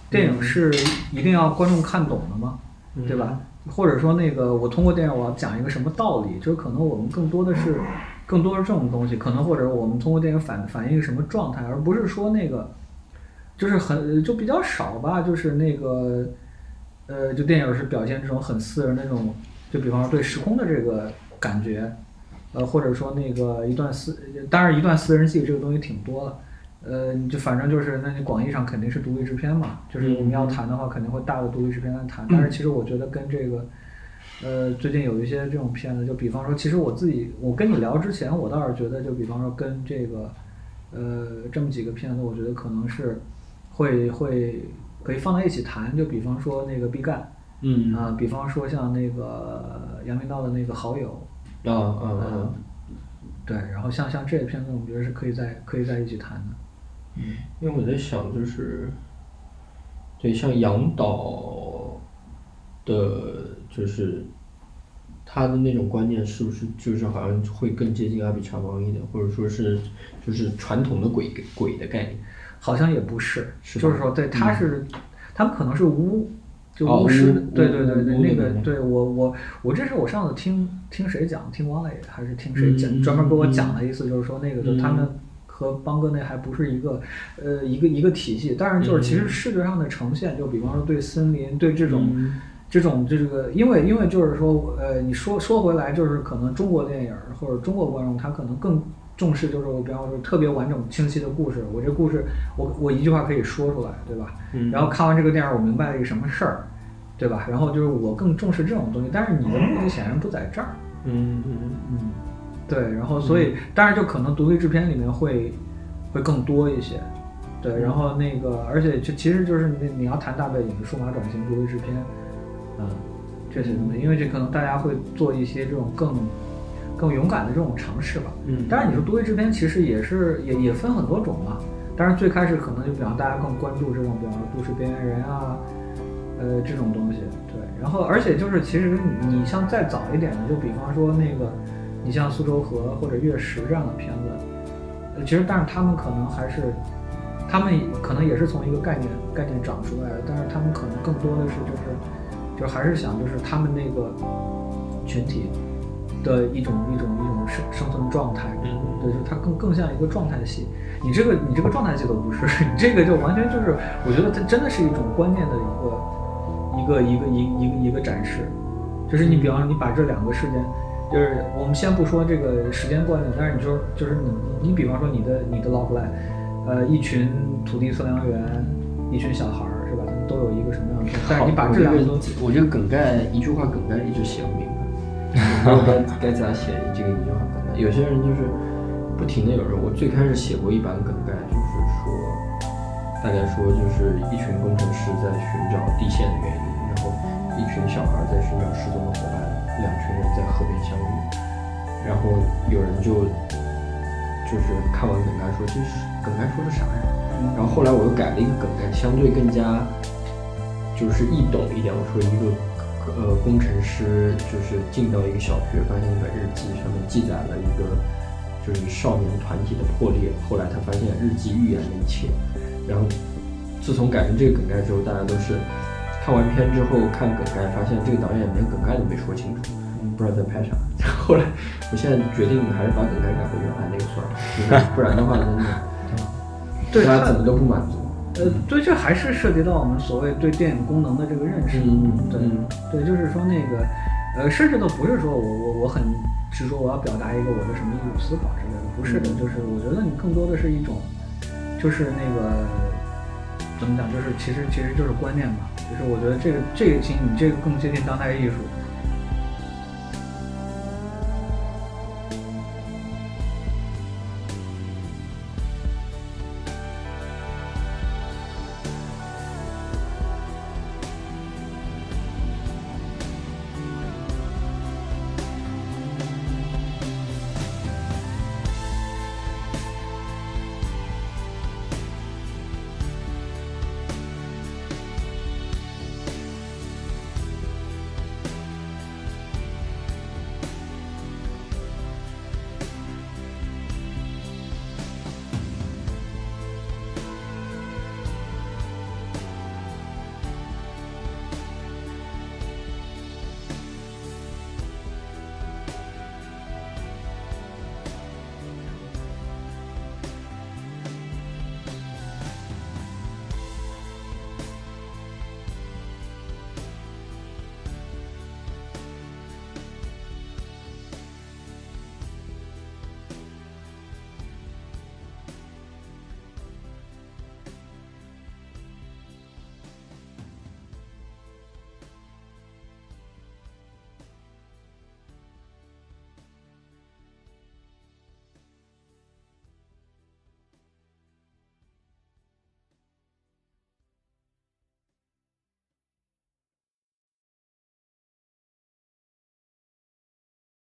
电影是一定要观众看懂的吗？对吧？或者说那个我通过电影我要讲一个什么道理？就是可能我们更多的是。更多是这种东西，可能或者我们通过电影反反映一个什么状态，而不是说那个，就是很就比较少吧，就是那个，呃，就电影是表现这种很私人那种，就比方说对时空的这个感觉，呃，或者说那个一段私，当然一段私人戏这个东西挺多了，呃，就反正就是，那你广义上肯定是独立制片嘛，就是我们要谈的话肯定会大的独立制片来谈，但是其实我觉得跟这个。呃，最近有一些这种片子，就比方说，其实我自己，我跟你聊之前，我倒是觉得，就比方说跟这个，呃，这么几个片子，我觉得可能是会会可以放在一起谈。就比方说那个毕赣，嗯啊，比方说像那个杨明道的那个好友，啊啊啊，对，然后像像这些片子，我觉得是可以在可以在一起谈的。嗯，因为我在想，就是对像杨导。的，就是他的那种观念是不是就是好像会更接近阿比查邦一点，或者说是就是传统的鬼鬼的概念？好像也不是，就是说，对，他是他们可能是巫，就巫师，对对对对，那个对我我我这是我上次听听谁讲，听王磊还是听谁讲，专门给我讲的意思就是说那个就他们和邦哥那还不是一个呃一个一个体系，但是就是其实视觉上的呈现，就比方说对森林对这种。这种这个，因为因为就是说，呃，你说说回来，就是可能中国电影或者中国观众，他可能更重视，就是我比方说特别完整清晰的故事。我这故事，我我一句话可以说出来，对吧？嗯。然后看完这个电影，我明白了一个什么事儿，对吧？然后就是我更重视这种东西，但是你的目的显然不在这儿。嗯嗯嗯。对，然后所以，当然就可能独立制片里面会会更多一些，对，然后那个，而且就其实就是你你要谈大背景，数码转型独立制片。嗯，这些东西，因为这可能大家会做一些这种更更勇敢的这种尝试吧。嗯，当然你说独立制片其实也是也也分很多种嘛。当然最开始可能就比方大家更关注这种比方说都市边缘人啊，呃这种东西。对，然后而且就是其实你像再早一点的，就比方说那个你像苏州河或者月食这样的片子，呃其实但是他们可能还是他们可能也是从一个概念概念长出来的，但是他们可能更多的是就是。就还是想，就是他们那个群体的一种一种一种生生存状态，对，就它更更像一个状态戏。你这个你这个状态戏都不是，你这个就完全就是，我觉得它真的是一种观念的一个一个一个一一个一个展示。就是你比方说你把这两个事件，就是我们先不说这个时间观念，但是你说就是你你比方说你的你的 log line，呃一群土地测量员，一群小孩儿都有一个什么样的？但是你把这两个都，我这个梗概一句话梗概一直写不明白，该该咋写这个一句话梗概。有些人就是不停的有人，我最开始写过一版梗概，就是说大概说就是一群工程师在寻找地陷的原因，然后一群小孩在寻找失踪的伙伴，两群人在河边相遇，然后有人就就是看完梗概说这是梗概说的啥呀？然后后来我又改了一个梗概，相对更加就是易懂一点。我说一个呃工程师就是进到一个小学，发现一本日记，上面记载了一个就是少年团体的破裂。后来他发现日记预言了一切。然后自从改成这个梗概之后，大家都是看完片之后看梗概，发现这个导演连梗概都没说清楚，不知道在拍啥。后来我现在决定还是把梗概改回原来那个算了，不然的话真的。对他怎么都不满足。呃，对，这还是涉及到我们所谓对电影功能的这个认识。嗯对嗯对，就是说那个，呃，甚至都不是说我我我很执着我要表达一个我的什么艺术思考之类的，不是的，嗯就是我觉得你更多的是一种，就是那个怎么讲，就是其实其实就是观念吧，就是我觉得这个这个其实你这个更接近当代艺术。